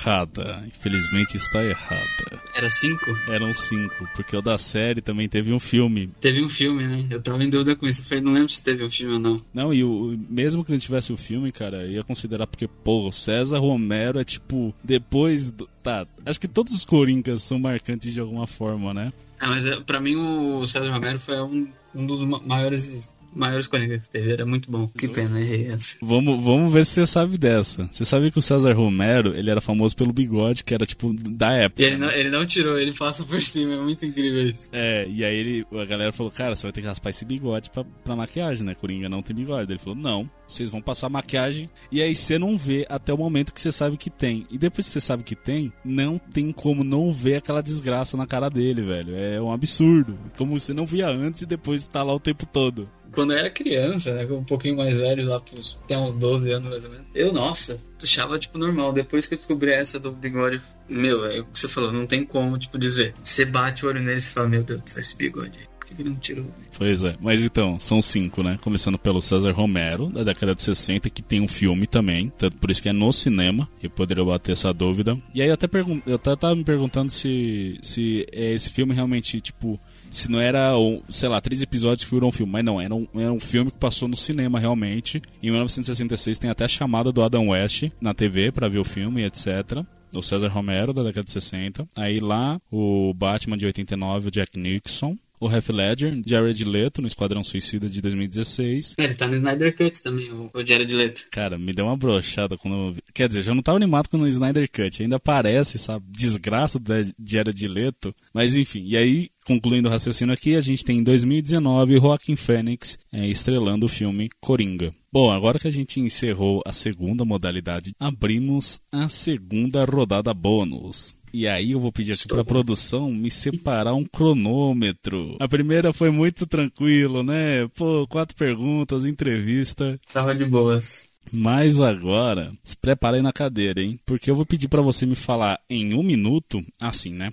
Errada. Infelizmente está errada. Era cinco? Eram cinco, porque o da série também teve um filme. Teve um filme, né? Eu tava em dúvida com isso. Eu falei, não lembro se teve um filme ou não. Não, e o, mesmo que não tivesse o filme, cara, ia considerar porque, pô, o César Romero é tipo, depois do. Tá, acho que todos os Coringas são marcantes de alguma forma, né? Ah, mas é, pra mim o César Romero foi um, um dos ma- maiores maiores Coringas que teve. Era muito bom. Que pena, errei essa. Vamos, vamos ver se você sabe dessa. Você sabe que o César Romero, ele era famoso pelo bigode, que era tipo da época. E ele não, ele não tirou, ele passa por cima. É muito incrível isso. É, e aí ele, a galera falou, cara, você vai ter que raspar esse bigode pra, pra maquiagem, né? Coringa não tem bigode. Ele falou, não, vocês vão passar maquiagem. E aí você não vê até o momento que você sabe que tem. E depois que você sabe que tem, não tem como não ver aquela desgraça na cara dele, velho. É um absurdo. Como você não via antes e depois tá lá o tempo todo. Quando eu era criança, né, um pouquinho mais velho, lá pros, até uns 12 anos mais ou menos, eu, nossa, achava, tipo, normal. Depois que eu descobri essa do bigode, meu, é o que você falou, não tem como, tipo, desver. Você bate o olho nele e fala, meu Deus esse bigode, que ele não tirou? Pois é, mas então, são cinco, né? Começando pelo César Romero, da década de 60, que tem um filme também, tanto por isso que é no cinema, eu poderia bater essa dúvida. E aí eu até, pergun eu até tava me perguntando se, se é esse filme realmente, tipo, se não era, sei lá, três episódios que viram um filme, mas não, era um, era um filme que passou no cinema realmente. Em 1966 tem até a chamada do Adam West na TV pra ver o filme, etc. O César Romero, da década de 60. Aí lá, o Batman de 89, o Jack Nixon. O Heath Ledger, Jared Leto, no Esquadrão Suicida de 2016. Ele tá no Snyder Cut também, o, Jared Leto. Cara, me deu uma brochada quando eu vi. Quer dizer, já não tava animado com o Snyder Cut. Ainda parece essa desgraça da Jared Leto. Mas enfim, e aí, concluindo o raciocínio aqui, a gente tem em 2019 Joaquin Phoenix é, estrelando o filme Coringa. Bom, agora que a gente encerrou a segunda modalidade, abrimos a segunda rodada bônus. E aí eu vou pedir aqui pra bom. produção me separar um cronômetro. A primeira foi muito tranquilo, né? Pô, quatro perguntas, entrevista. Tava de boas. Mas agora, se prepara aí na cadeira, hein? Porque eu vou pedir pra você me falar em um minuto, assim, né?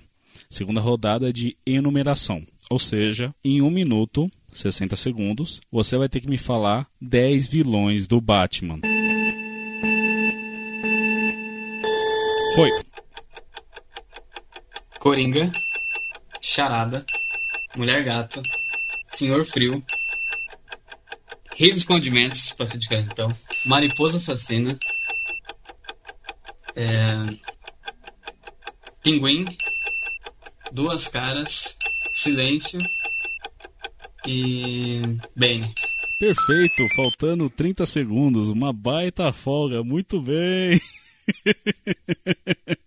Segunda rodada de enumeração. Ou seja, em um minuto, 60 segundos, você vai ter que me falar 10 vilões do Batman. Foi. Coringa, Charada, Mulher Gato, Senhor Frio, Rei dos Condimentos, pra ser diferente então, Mariposa Assassina, é, Pinguim, Duas Caras, Silêncio e Bane. Perfeito, faltando 30 segundos, uma baita folga, muito bem.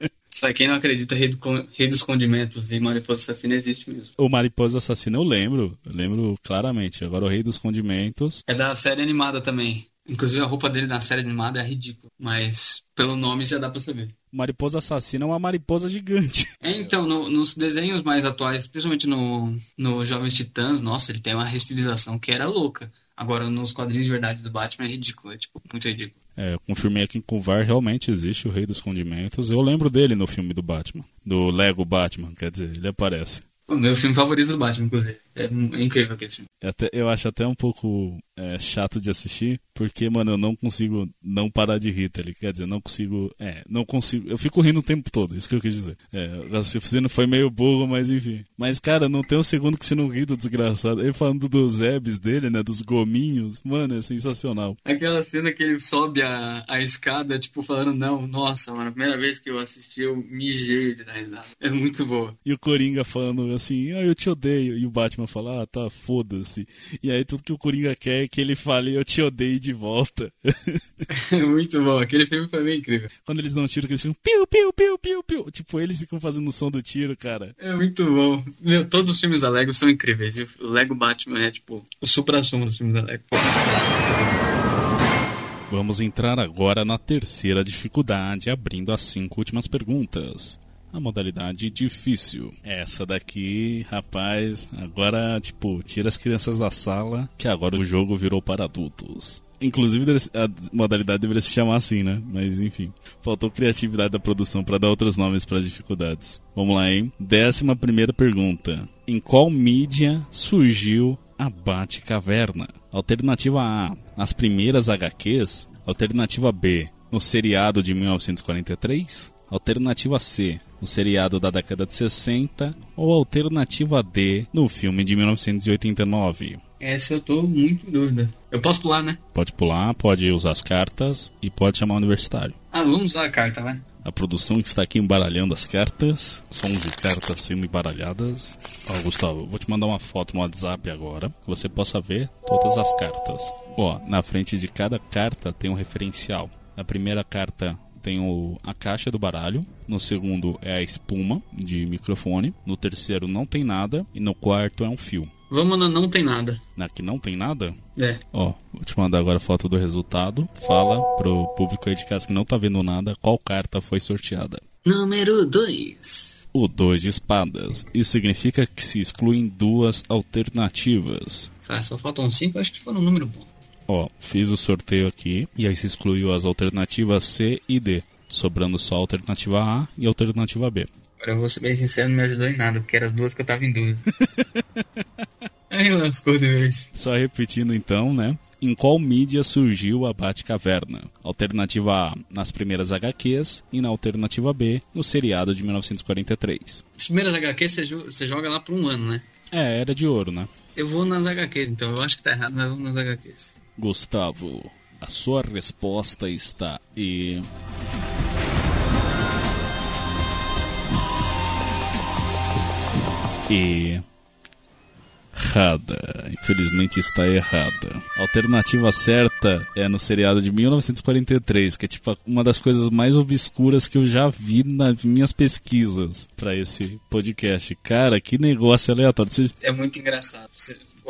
[laughs] Pra quem não acredita, Rei, do Rei dos Condimentos e Mariposa Assassina existe mesmo. O Mariposa Assassina eu lembro, eu lembro claramente. Agora o Rei dos Condimentos. É da série animada também. Inclusive a roupa dele na série animada é ridícula, mas pelo nome já dá pra saber. Mariposa Assassina é uma mariposa gigante. [laughs] É, então, no- nos desenhos mais atuais, principalmente no, no Jovens Titãs, nossa, ele tem uma restilização que era louca. Agora, nos quadrinhos de verdade do Batman é ridículo, é tipo, muito ridículo. É, eu confirmei aqui com o VAR, realmente existe o Rei dos Condimentos. Eu lembro dele no filme do Batman. Do Lego Batman, quer dizer, ele aparece. O meu filme favorito do Batman, inclusive. É, é incrível aquele filme. Até, eu acho até um pouco é, chato de assistir, porque, mano, eu não consigo não parar de rir, tá ligado? Quer dizer, não consigo. É, não consigo. Eu fico rindo o tempo todo, isso que eu quis dizer. É, o raciocínio foi meio burro, mas enfim. Mas, cara, não tem um segundo que você não ri do desgraçado. Ele falando dos Ebs dele, né? Dos gominhos. Mano, é sensacional. Aquela cena que ele sobe a, a escada, tipo, falando, não, nossa, mano, a primeira vez que eu assisti, eu mijei de dar risada. É muito boa. E o Coringa falando assim, ah, eu te odeio. E o Batman fala, ah, tá, foda-se. E aí tudo que o Coringa quer é que ele fale, eu te odeio de volta. [laughs] Muito bom, aquele filme foi bem incrível. Quando eles dão um tiro, eles ficam piu, piu, piu, piu, piu. Tipo, eles ficam fazendo o som do tiro, cara. É muito bom. Meu, todos os filmes da Lego são incríveis. E o Lego Batman é, tipo, o supra-sumo dos filmes da Lego. Vamos entrar agora na terceira dificuldade, abrindo as cinco últimas perguntas. A modalidade difícil. Essa daqui, rapaz, agora, tipo, tira as crianças da sala, que agora o jogo virou para adultos. Inclusive, a modalidade deveria se chamar assim, né? Mas enfim, faltou criatividade da produção para dar outros nomes para as dificuldades. Vamos lá, hein? Décima primeira pergunta: Em qual mídia surgiu a Bate-Caverna? Alternativa A: Nas primeiras HQs. Alternativa B: No seriado de 1943. Alternativa C: No seriado da década de 60. Ou alternativa D: No filme de 1989. Essa eu tô muito em dúvida. Eu posso pular, né? Pode pular, pode usar as cartas e pode chamar o universitário. Ah, vamos usar a carta, né? A produção que está aqui embaralhando as cartas, som de cartas sendo embaralhadas. Ó, Gustavo, vou te mandar uma foto no WhatsApp agora, que você possa ver todas as cartas. Ó, na frente de cada carta tem um referencial. Na primeira carta tem o, a caixa do baralho. No segundo é a espuma de microfone. No terceiro não tem nada. E no quarto é um fio. Vamos na não tem nada. Na que não tem nada? É. Ó, vou te mandar agora a foto do resultado. Fala pro público aí de casa que não tá vendo nada qual carta foi sorteada. Número 2. O 2 de espadas. Isso significa que se excluem duas alternativas. Ah, só faltam 5, acho que foi um número bom. Ó, fiz o sorteio aqui e aí se excluiu as alternativas C e D, sobrando só a alternativa A e a alternativa B. Agora eu vou ser bem sincero, não me ajudou em nada, porque eram as duas que eu tava em dúvida. [laughs] Aí lascou de vez. Só repetindo então, né? Em qual mídia surgiu a Batcaverna? Alternativa A, nas primeiras HQs, e na alternativa B, no seriado de 1943. As primeiras HQs você, você joga lá por um ano, né? É, era de ouro, né? Eu vou nas HQs, então eu acho que tá errado, mas vamos nas HQs. Gustavo, a sua resposta está e. E. Errada. Infelizmente está errada. A alternativa certa é no seriado de 1943, que é tipo uma das coisas mais obscuras que eu já vi nas minhas pesquisas para esse podcast. Cara, que negócio aleatório. É muito engraçado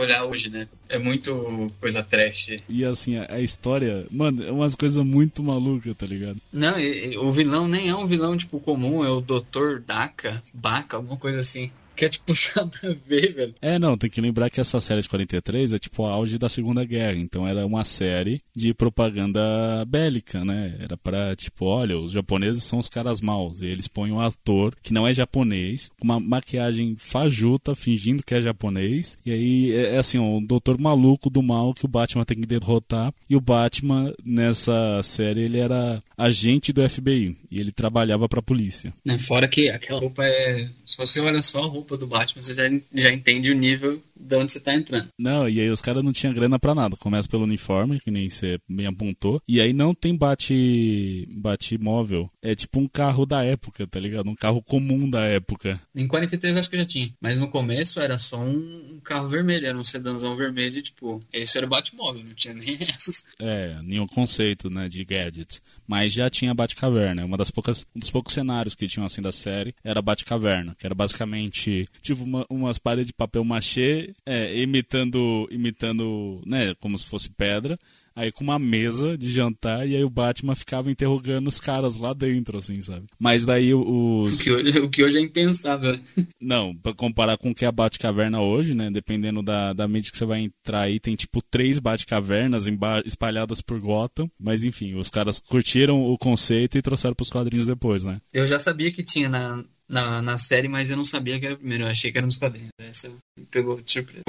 olhar hoje, né? É muito coisa trash. E assim, a, a história, mano, é umas coisas muito malucas, tá ligado? Não, e, e, o vilão nem é um vilão, tipo, comum, é o Dr. Daka, Baka, alguma coisa assim que é tipo [laughs] nada a ver, velho. É, não, tem que lembrar que essa série de 43 é tipo o auge da Segunda Guerra, então era uma série de propaganda bélica, né? Era pra, tipo, olha, os japoneses são os caras maus, e eles põem um ator que não é japonês, com uma maquiagem fajuta, fingindo que é japonês, e aí é, é assim, um doutor maluco do mal que o Batman tem que derrotar, e o Batman, nessa série, ele era agente do FBI, e ele trabalhava pra polícia. É, fora que aquela roupa é... Se você olha só a roupa roupa do Batman, você já, já entende o nível de onde você tá entrando. Não, e aí os caras não tinham grana pra nada. Começa pelo uniforme, que nem você bem apontou. E aí não tem bate, bate móvel. É tipo um carro da época, tá ligado? Um carro comum da época. Em 43 acho que já tinha. Mas no começo era só um carro vermelho, era um sedanzão vermelho, tipo, esse era o Batmóvel, não tinha nem [laughs] essas. É, nenhum conceito, né, de gadgets. Mas já tinha Batcaverna. Uma das poucas, um dos poucos cenários que tinham assim da série era Batcaverna, que era basicamente tipo uma, umas paredes de papel machê é, imitando, imitando, né, como se fosse pedra. Aí com uma mesa de jantar e aí o Batman ficava interrogando os caras lá dentro, assim, sabe? Mas daí os. O que hoje, o que hoje é impensável. [laughs] Não, pra comparar com o que é a Batcaverna hoje, né? Dependendo da, da mídia que você vai entrar aí, tem tipo três Batcavernas espalhadas por Gotham. Mas enfim, os caras curtiram o conceito e trouxeram pros quadrinhos depois, né? Eu já sabia que tinha na, na, na série, mas eu não sabia que era o primeiro. Eu achei que era nos quadrinhos. Essa me pegou de surpresa.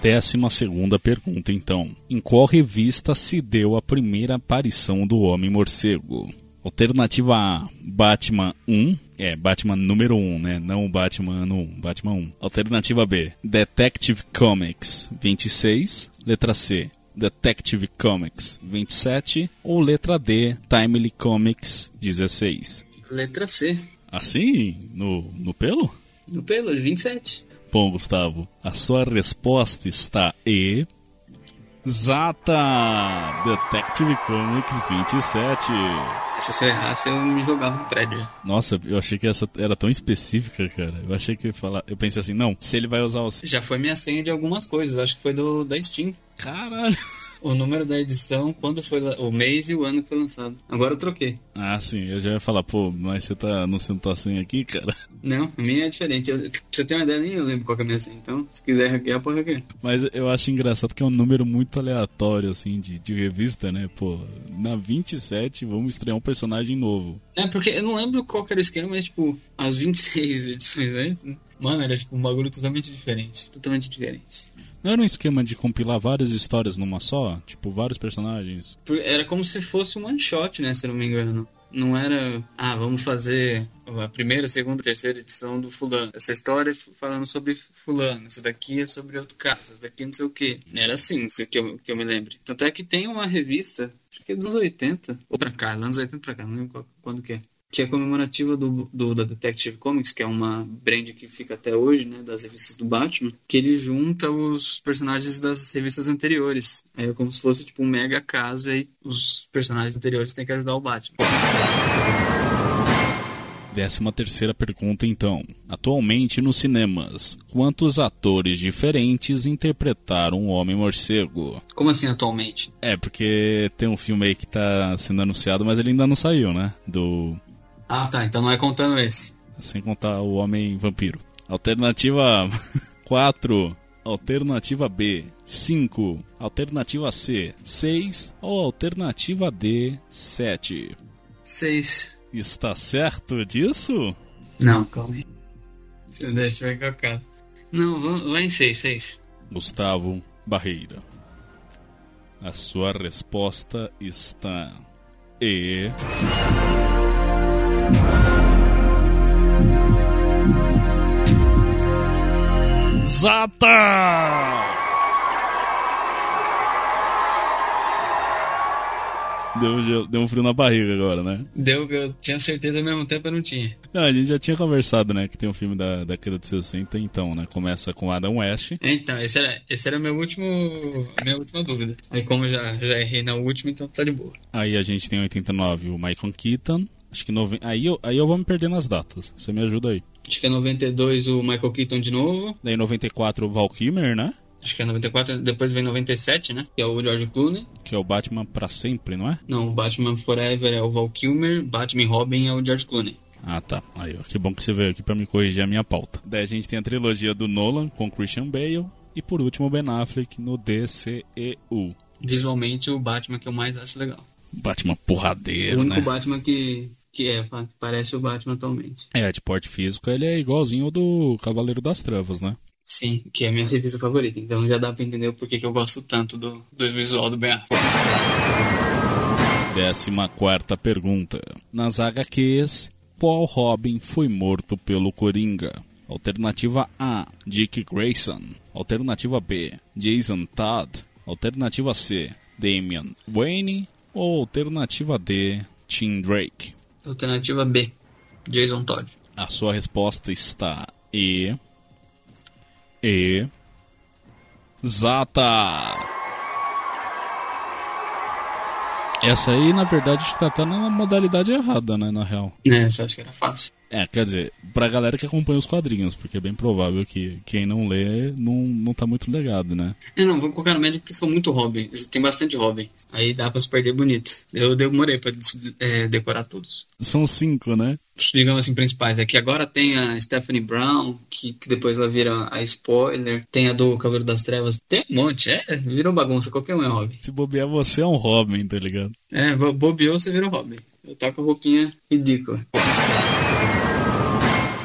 Décima segunda pergunta, então. Em qual revista se deu a primeira aparição do Homem-Morcego? Alternativa A, Batman 1. É, Batman número 1, né? Não Batman 1, Batman 1. Alternativa B, Detective Comics 26. Letra C, Detective Comics 27. Ou letra D, Timely Comics 16. Letra C. Assim? No, no pelo? No pelo, 27. Bom, Gustavo, a sua resposta está E. Exata! Detective Comics 27. Essa se eu errasse, eu me jogava no prédio. Nossa, eu achei que essa era tão específica, cara. Eu achei que ia falar. Eu pensei assim, não, se ele vai usar o. Já foi minha senha de algumas coisas, acho que foi do da Steam. Caralho! O número da edição, quando foi o mês e o ano que foi lançado. Agora eu troquei. Ah, sim, eu já ia falar, pô, mas você tá anunciando tua senha aqui, cara? [laughs] Não, a minha é diferente. Eu, pra você ter uma ideia, nem eu lembro qual é a minha senha. Então, se quiser hackear, pode hackear. Mas eu acho engraçado que é um número muito aleatório, assim, de, de revista, né? Pô, na 27 vamos estrear um personagem novo. É, porque eu não lembro qual era o esquema, mas, tipo, as 26 [laughs] edições antes, né? mano, era tipo um bagulho totalmente diferente. Totalmente diferente. Não era um esquema de compilar várias histórias numa só? Tipo, vários personagens? Era como se fosse um one shot, né? Se eu não me engano. Não era, ah, vamos fazer a primeira, segunda, terceira edição do fulano. Essa história falando sobre fulano, essa daqui é sobre outro caso, essa daqui não sei o que. Era assim, que eu, que eu me lembre. Tanto é que tem uma revista, acho que é dos anos 80, ou pra cá, anos 80 pra cá, não lembro quando que é que é comemorativa do, do, da Detective Comics, que é uma brand que fica até hoje, né, das revistas do Batman, que ele junta os personagens das revistas anteriores. É como se fosse tipo um mega caso e aí os personagens anteriores têm que ajudar o Batman. Décima terceira pergunta, então. Atualmente nos cinemas, quantos atores diferentes interpretaram o Homem-Morcego? Como assim atualmente? É, porque tem um filme aí que tá sendo anunciado, mas ele ainda não saiu, né? Do ah, tá. Então não é contando esse. Sem contar o Homem Vampiro. Alternativa [laughs] 4. Alternativa B, 5. Alternativa C, 6. Ou alternativa D, 7. 6. Está certo disso? Não, calma aí. Deixa eu ver qual Não, vai em 6, 6. Gustavo Barreira. A sua resposta está E. Zata! Deu, deu um frio na barriga agora, né? Deu, eu tinha certeza ao mesmo tempo eu não tinha. Não, a gente já tinha conversado, né? Que tem um filme da década de 60, então, né? Começa com Adam West. Então, esse era, esse era meu último, minha última dúvida. Aí, como já, já errei na última, então tá de boa. Aí a gente tem 89 o Michael Keaton. Acho que nove... aí, eu, aí eu vou me perder nas datas. Você me ajuda aí. Acho que é 92 o Michael Keaton de novo. Daí 94 o Val Kilmer, né? Acho que é 94, depois vem 97, né? Que é o George Clooney. Que é o Batman pra sempre, não é? Não, o Batman Forever é o Val Kilmer, Batman Robin é o George Clooney. Ah, tá. Aí, ó, que bom que você veio aqui para me corrigir a minha pauta. Daí a gente tem a trilogia do Nolan com Christian Bale e por último o Ben Affleck no DCEU. Visualmente o Batman que eu mais acho legal. Batman porradeiro, o único né? Batman que que é, parece o Batman atualmente. É, de porte físico ele é igualzinho ao do Cavaleiro das Trevas, né? Sim, que é a minha revista favorita. Então já dá pra entender o porquê que eu gosto tanto do, do visual do Ben Affleck. Décima quarta pergunta. Nas HQs, qual Robin foi morto pelo Coringa? Alternativa A, Dick Grayson. Alternativa B, Jason Todd. Alternativa C, Damian Wayne. Ou alternativa D, Tim Drake? Alternativa B, Jason Todd. A sua resposta está E. E. Zata! Essa aí, na verdade, que tá, tá na modalidade errada, né, na real. É, essa acho que era fácil. É, quer dizer, pra galera que acompanha os quadrinhos, porque é bem provável que quem não lê não, não tá muito ligado, né? É, não, vou colocar no médio porque são muito Robin. Tem bastante Robin. Aí dá pra se perder bonito. Eu demorei pra é, decorar todos. São cinco, né? Digamos assim, principais. É que agora tem a Stephanie Brown, que, que depois ela vira a spoiler. Tem a do Cavaleiro das Trevas. Tem um monte, é. Virou bagunça. Qualquer um é Robin. Se bobear, você é um Robin, tá ligado? É, bobeou, você vira Robin. Eu tá com a roupinha ridícula.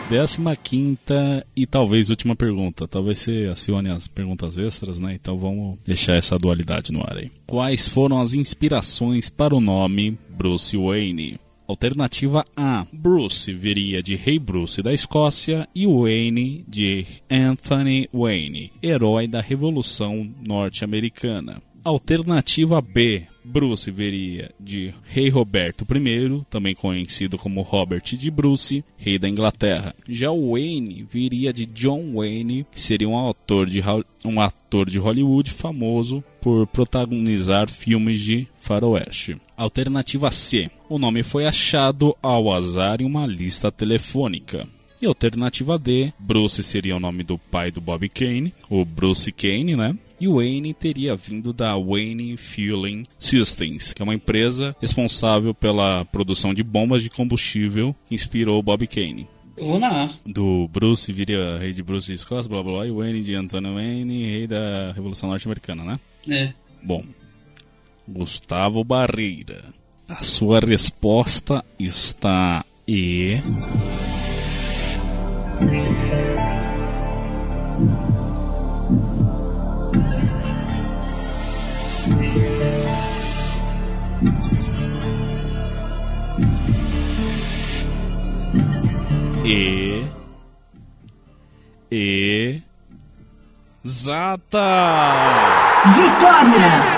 Décima quinta e talvez última pergunta. Talvez você acione as perguntas extras, né? Então vamos deixar essa dualidade no ar aí. Quais foram as inspirações para o nome Bruce Wayne? Alternativa A: Bruce viria de Rei Bruce da Escócia e Wayne de Anthony Wayne, herói da Revolução Norte-Americana. Alternativa B: Bruce viria de Rei Roberto I, também conhecido como Robert de Bruce, rei da Inglaterra. Já Wayne viria de John Wayne, que seria um de, um ator de Hollywood famoso por protagonizar filmes de faroeste. Alternativa C. O nome foi achado ao azar em uma lista telefônica. E alternativa D, Bruce seria o nome do pai do Bob Kane, o Bruce Kane, né? E o Wayne teria vindo da Wayne Fueling Systems, que é uma empresa responsável pela produção de bombas de combustível que inspirou Bob Kane. Vou na A. Do Bruce viria rei de Bruce de Escócia, blá blá blá, e Wayne de Antonio Wayne, rei da Revolução Norte-Americana, né? É. Bom, Gustavo Barreira, a sua resposta está E. E. E. Zata! Vitória!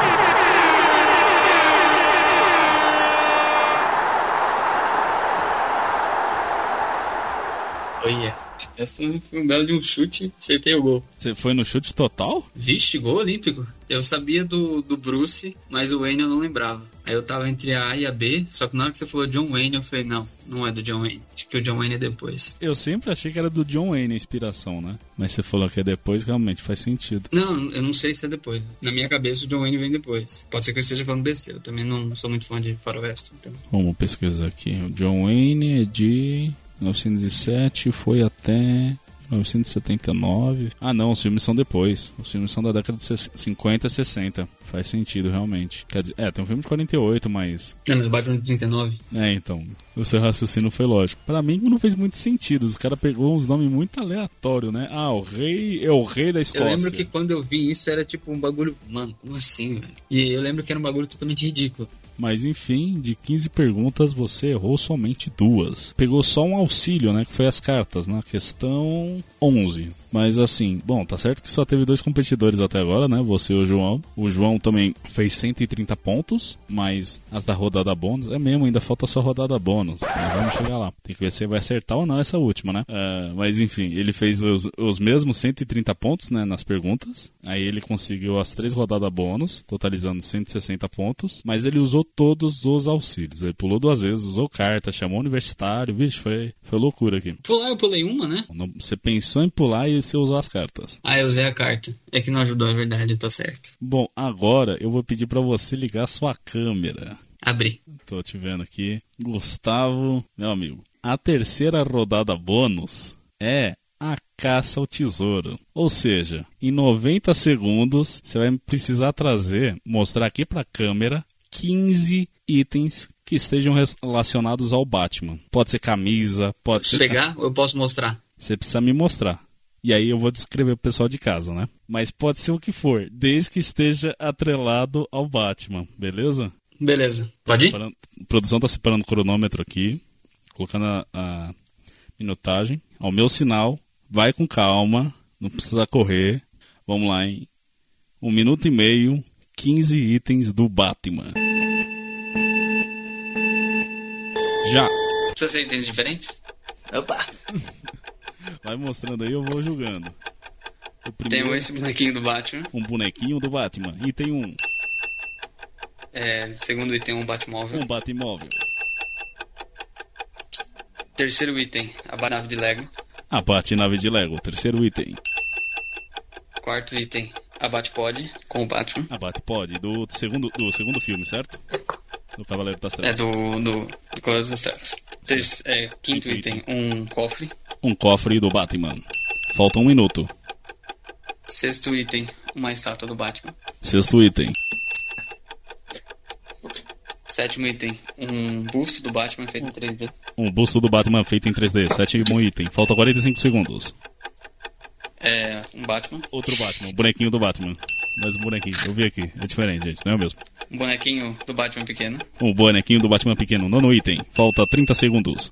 Olha, essa foi um belo de um chute, acertei o gol. Você foi no chute total? Vixe, gol olímpico. Eu sabia do, do Bruce, mas o Wayne eu não lembrava. Aí eu tava entre a A e a B, só que na hora que você falou John Wayne, eu falei, não, não é do John Wayne. Acho que o John Wayne é depois. Eu sempre achei que era do John Wayne a inspiração, né? Mas você falou que é depois, realmente faz sentido. Não, eu não sei se é depois. Na minha cabeça o John Wayne vem depois. Pode ser que eu esteja falando besteira. Eu também não sou muito fã de faroeste. Então. Vamos pesquisar aqui. O John Wayne é de 1907 foi até 1979. Ah, não, os filmes são depois. Os filmes são da década de 50 e 60. Faz sentido, realmente. Quer dizer, é, tem um filme de 48, mas. É, mas o Batman de 39. É, então. O seu raciocínio foi lógico. Pra mim não fez muito sentido. Os cara pegou uns nomes muito aleatórios, né? Ah, o rei é o rei da Escócia. Eu lembro que quando eu vi isso era tipo um bagulho. Mano, como assim, velho? E eu lembro que era um bagulho totalmente ridículo. Mas enfim, de 15 perguntas você errou somente duas. Pegou só um auxílio, né? Que foi as cartas, na né? questão 11. Mas assim, bom, tá certo que só teve dois competidores até agora, né? Você e o João. O João também fez 130 pontos, mas as da rodada bônus, é mesmo, ainda falta só rodada bônus. Mas vamos chegar lá. Tem que ver se vai acertar ou não essa última, né? Uh, mas enfim, ele fez os, os mesmos 130 pontos, né? Nas perguntas. Aí ele conseguiu as três rodadas bônus, totalizando 160 pontos. Mas ele usou todos os auxílios. Ele pulou duas vezes, usou carta, chamou universitário. Vixe, foi, foi loucura aqui. Pular, eu pulei uma, né? Você pensou em pular e você usou as cartas. Ah, eu usei a carta. É que não ajudou, é verdade, tá certo. Bom, agora eu vou pedir para você ligar sua câmera. Abri. Tô te vendo aqui. Gustavo, meu amigo. A terceira rodada bônus é a caça ao tesouro. Ou seja, em 90 segundos você vai precisar trazer, mostrar aqui para a câmera 15 itens que estejam relacionados ao Batman. Pode ser camisa, pode ser. pegar ou eu posso mostrar? Você precisa me mostrar. E aí eu vou descrever o pessoal de casa, né? Mas pode ser o que for, desde que esteja atrelado ao Batman, beleza? Beleza. Pode ir? A produção tá separando o cronômetro aqui, colocando a, a minutagem. Ao meu sinal, vai com calma, não precisa correr. Vamos lá, hein? Um minuto e meio, 15 itens do Batman. Já. Precisa ser itens diferentes? Opa! [laughs] Vai mostrando aí, eu vou julgando. Primeiro, tem esse bonequinho do Batman. Um bonequinho do Batman. E tem um. É, segundo item, um Batmóvel. Um Batmóvel. Terceiro item, a Batnave de Lego. A Batnave de Lego, terceiro item. Quarto item, a Batpod com o Batman. A Batpod, do segundo, do segundo filme, certo? Do Cavaleiro das Trevas. É, do, do, do Cavaleiro das Trevas. Ter, é, quinto, quinto item, item, um cofre um cofre do Batman. Falta um minuto. Sexto item, uma estátua do Batman. Sexto item. Sétimo item, um busto do Batman feito em 3D. Um busto do Batman feito em 3D. Sétimo item. Falta 45 segundos. É, um Batman. Outro Batman, bonequinho do Batman. Mais um bonequinho, eu vi aqui. É diferente, gente, não é o mesmo? Um bonequinho do Batman pequeno. Um bonequinho do Batman pequeno. Nono item. Falta 30 segundos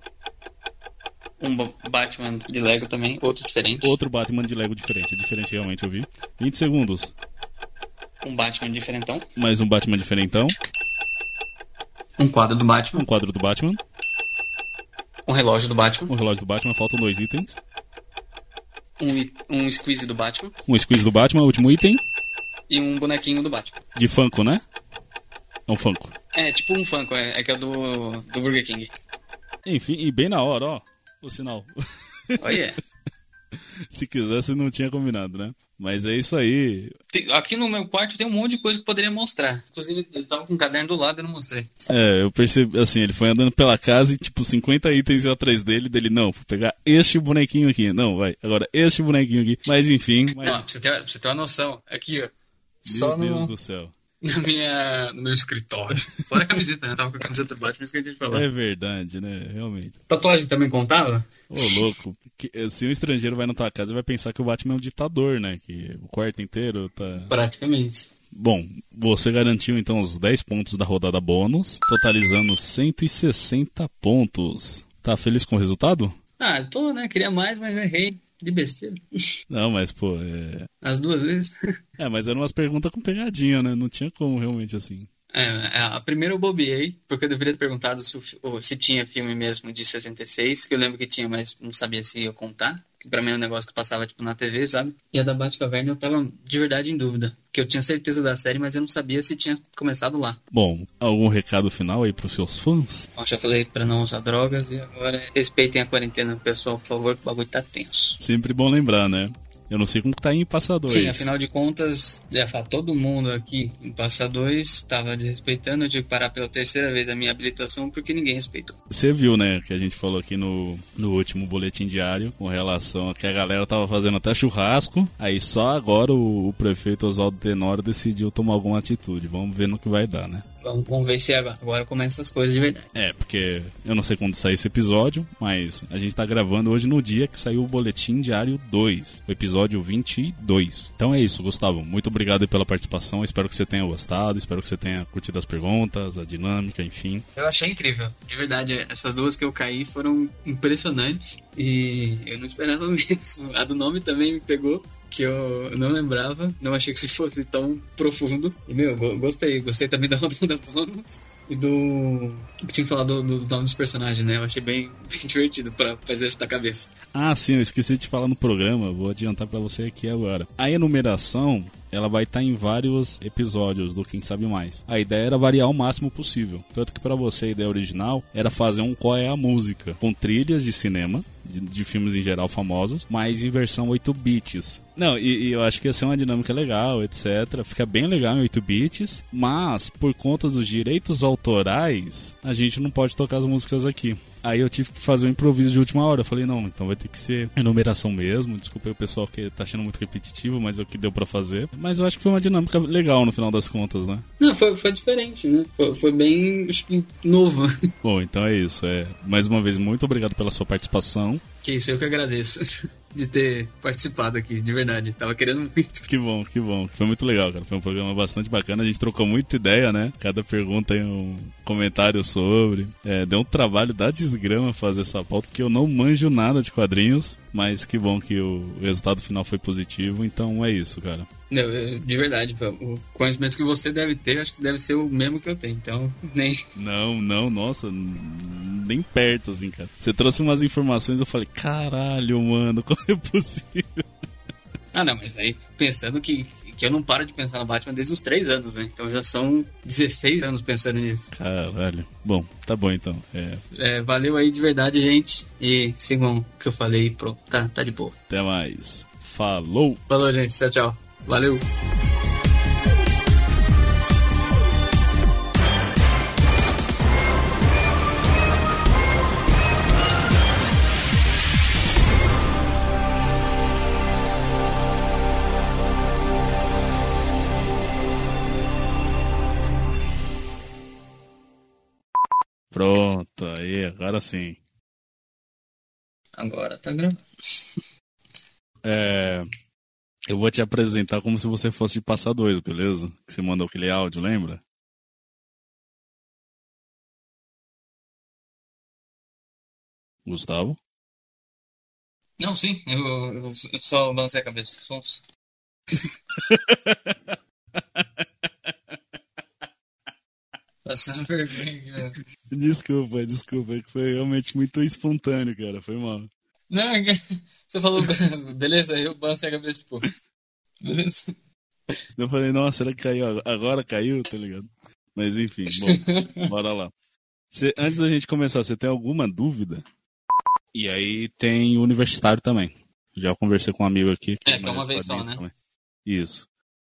um Batman de Lego também, outro diferente. Outro Batman de Lego diferente, é diferente realmente, eu vi. 20 segundos. Um Batman diferentão. Mais um Batman diferentão. Um quadro do Batman. Um quadro do Batman. Um relógio do Batman. Um relógio do Batman, faltam dois itens. Um, um squeeze do Batman. Um squeeze do Batman, último item. E um bonequinho do Batman. De Funko, né? É um Funko. É, tipo um Funko, é, é que é do, do Burger King. Enfim, e bem na hora, ó. O sinal. Oh, yeah. [laughs] Se quisesse, não tinha combinado, né? Mas é isso aí. Aqui no meu quarto tem um monte de coisa que poderia mostrar. Inclusive, ele tava com um caderno do lado e eu não mostrei. É, eu percebi, assim, ele foi andando pela casa e, tipo, 50 itens atrás dele, dele, não, vou pegar este bonequinho aqui. Não, vai, agora este bonequinho aqui. Mas enfim. Mas... Não, pra você, ter, pra você ter uma noção, aqui, ó. Meu Só Deus no, do céu. Na minha, no meu escritório. Fora a camiseta, né? Tava com a camiseta do Batman, esqueci de falar. É verdade, né? Realmente. Tatuagem também contava? Ô, louco. que- se um estrangeiro vai na tua casa, vai pensar que o Batman é um ditador, né? Que o quarto inteiro tá. Praticamente. Bom, você garantiu então os 10 pontos da rodada bônus, totalizando 160 pontos. Tá feliz com o resultado? Ah, tô, né? Queria mais, mas errei. De besteira. Não, mas pô, é. As duas vezes. É, mas eram umas perguntas com pegadinha, né? Não tinha como realmente assim. É, a primeira eu bobeei, porque eu deveria ter perguntado se, se tinha filme mesmo de 66, que eu lembro que tinha, mas não sabia se ia contar. Que pra mim era um negócio que passava tipo na TV, sabe? E a da Batcaverna eu tava de verdade em dúvida. Que eu tinha certeza da série, mas eu não sabia se tinha começado lá. Bom, algum recado final aí pros seus fãs? Eu já falei pra não usar drogas e agora respeitem a quarentena, pessoal, por favor, que o bagulho tá tenso. Sempre bom lembrar, né? Eu não sei como tá em Passa 2. Sim, afinal de contas, já fala, todo mundo aqui em Passa 2 estava desrespeitando. Eu tive que parar pela terceira vez a minha habilitação porque ninguém respeitou. Você viu, né, que a gente falou aqui no, no último boletim diário com relação a que a galera tava fazendo até churrasco. Aí só agora o, o prefeito Oswaldo Tenório decidiu tomar alguma atitude. Vamos ver no que vai dar, né? Vamos, vamos ver se agora, agora começam as coisas de verdade. É, porque eu não sei quando sair esse episódio, mas a gente tá gravando hoje no dia que saiu o Boletim Diário 2, o episódio 22. Então é isso, Gustavo. Muito obrigado pela participação. Espero que você tenha gostado, espero que você tenha curtido as perguntas, a dinâmica, enfim. Eu achei incrível, de verdade. Essas duas que eu caí foram impressionantes e eu não esperava [laughs] mesmo. A do nome também me pegou. Que eu não lembrava, não achei que se fosse tão profundo. E, meu, go- gostei. Gostei também [laughs] da rodada bônus e do. que tinha que falar do- nomes dos personagens, né? Eu achei bem, [laughs] bem divertido pra fazer isso da cabeça. Ah, sim, eu esqueci de falar no programa, vou adiantar pra você aqui agora. A enumeração, ela vai estar em vários episódios do Quem Sabe Mais. A ideia era variar o máximo possível. Tanto que pra você a ideia original era fazer um Qual é a Música, com trilhas de cinema, de, de filmes em geral famosos, mas em versão 8 bits. Não, e, e eu acho que ia ser uma dinâmica legal, etc. Fica bem legal em 8 bits, mas por conta dos direitos autorais, a gente não pode tocar as músicas aqui. Aí eu tive que fazer um improviso de última hora. Eu falei, não, então vai ter que ser enumeração mesmo. Desculpa aí o pessoal que tá achando muito repetitivo, mas é o que deu pra fazer. Mas eu acho que foi uma dinâmica legal no final das contas, né? Não, foi, foi diferente, né? Foi, foi bem, novo. Bom, então é isso. É, mais uma vez, muito obrigado pela sua participação. Que isso, eu que agradeço de ter participado aqui, de verdade. Tava querendo muito. Que bom, que bom. Foi muito legal, cara. Foi um programa bastante bacana. A gente trocou muita ideia, né? Cada pergunta tem um comentário sobre. É, deu um trabalho da desgrama fazer essa pauta, porque eu não manjo nada de quadrinhos. Mas que bom que o resultado final foi positivo. Então é isso, cara. Não, eu- de verdade, o conhecimento que você deve ter, acho que deve ser o mesmo que eu tenho. Então, [laughs] nem. Não, não, nossa, nem perto, assim, cara. Você trouxe umas informações, eu falei, caralho, mano, [laughs] como é possível? Ah, não, mas aí, pensando que, que eu não paro de pensar no Batman desde os 3 anos, né? Então já são 16 anos pensando nisso. Caralho. Bom, tá bom então. É, É, valeu aí de verdade, gente. E sigam o que eu falei, pronto, tá, tá de boa. até mais. Falou! Falou, gente. Tchau, tchau. Valeu. Pronto, aí, agora sim. Agora tá gravando. É, eu vou te apresentar como se você fosse de passar dois, beleza? Que você mandou aquele áudio, lembra? Gustavo? Não, sim, eu, eu só balancei a cabeça. [laughs] Só uns- passando [laughs] vergonha. Desculpa, desculpa. é que Foi realmente muito espontâneo, cara. Foi mal. Não, é que [laughs] você falou, [laughs] beleza, eu balancei a cabeça, tipo, beleza. Eu falei, nossa, será que caiu? Agora caiu, tá ligado? Mas enfim, bom, bora lá. Antes da gente começar, você tem alguma dúvida? E aí tem universitário também. Já conversei com um amigo aqui. É, que é uma vez só, né? também. Isso.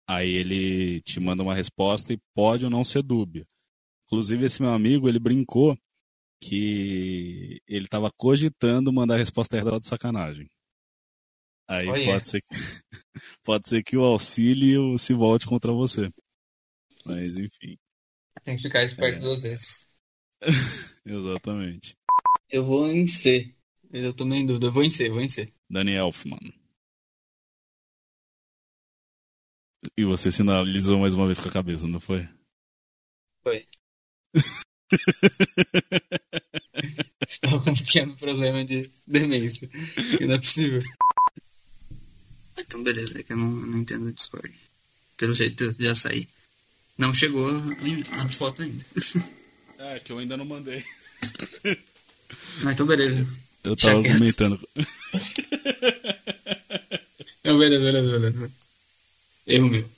Aí ele te manda uma resposta e pode ou não ser dúbia. Inclusive, esse meu amigo, ele brincou que ele tava cogitando mandar a resposta errada de sacanagem. Aí Olha. pode ser, que, [laughs] pode ser que o auxílio se volte contra você. Mas enfim, Tem que ficar esperto É. duas vezes. [laughs] exatamente. Eu vou em C. Eu tô meio em dúvida. Eu vou em C, vou em C. Danny Elfman. E você sinalizou mais uma vez com a cabeça, não foi? Foi. [laughs] Estava com um pequeno problema de demência. Que não é possível. Então, beleza, é que eu não, não entendo o Discord. Pelo jeito, eu já saí. Não chegou a foto ainda. [laughs] É, que eu ainda não mandei. Ah, então, beleza. Eu tava quieto. comentando. [laughs] Não, beleza, beleza, beleza. Erro meu.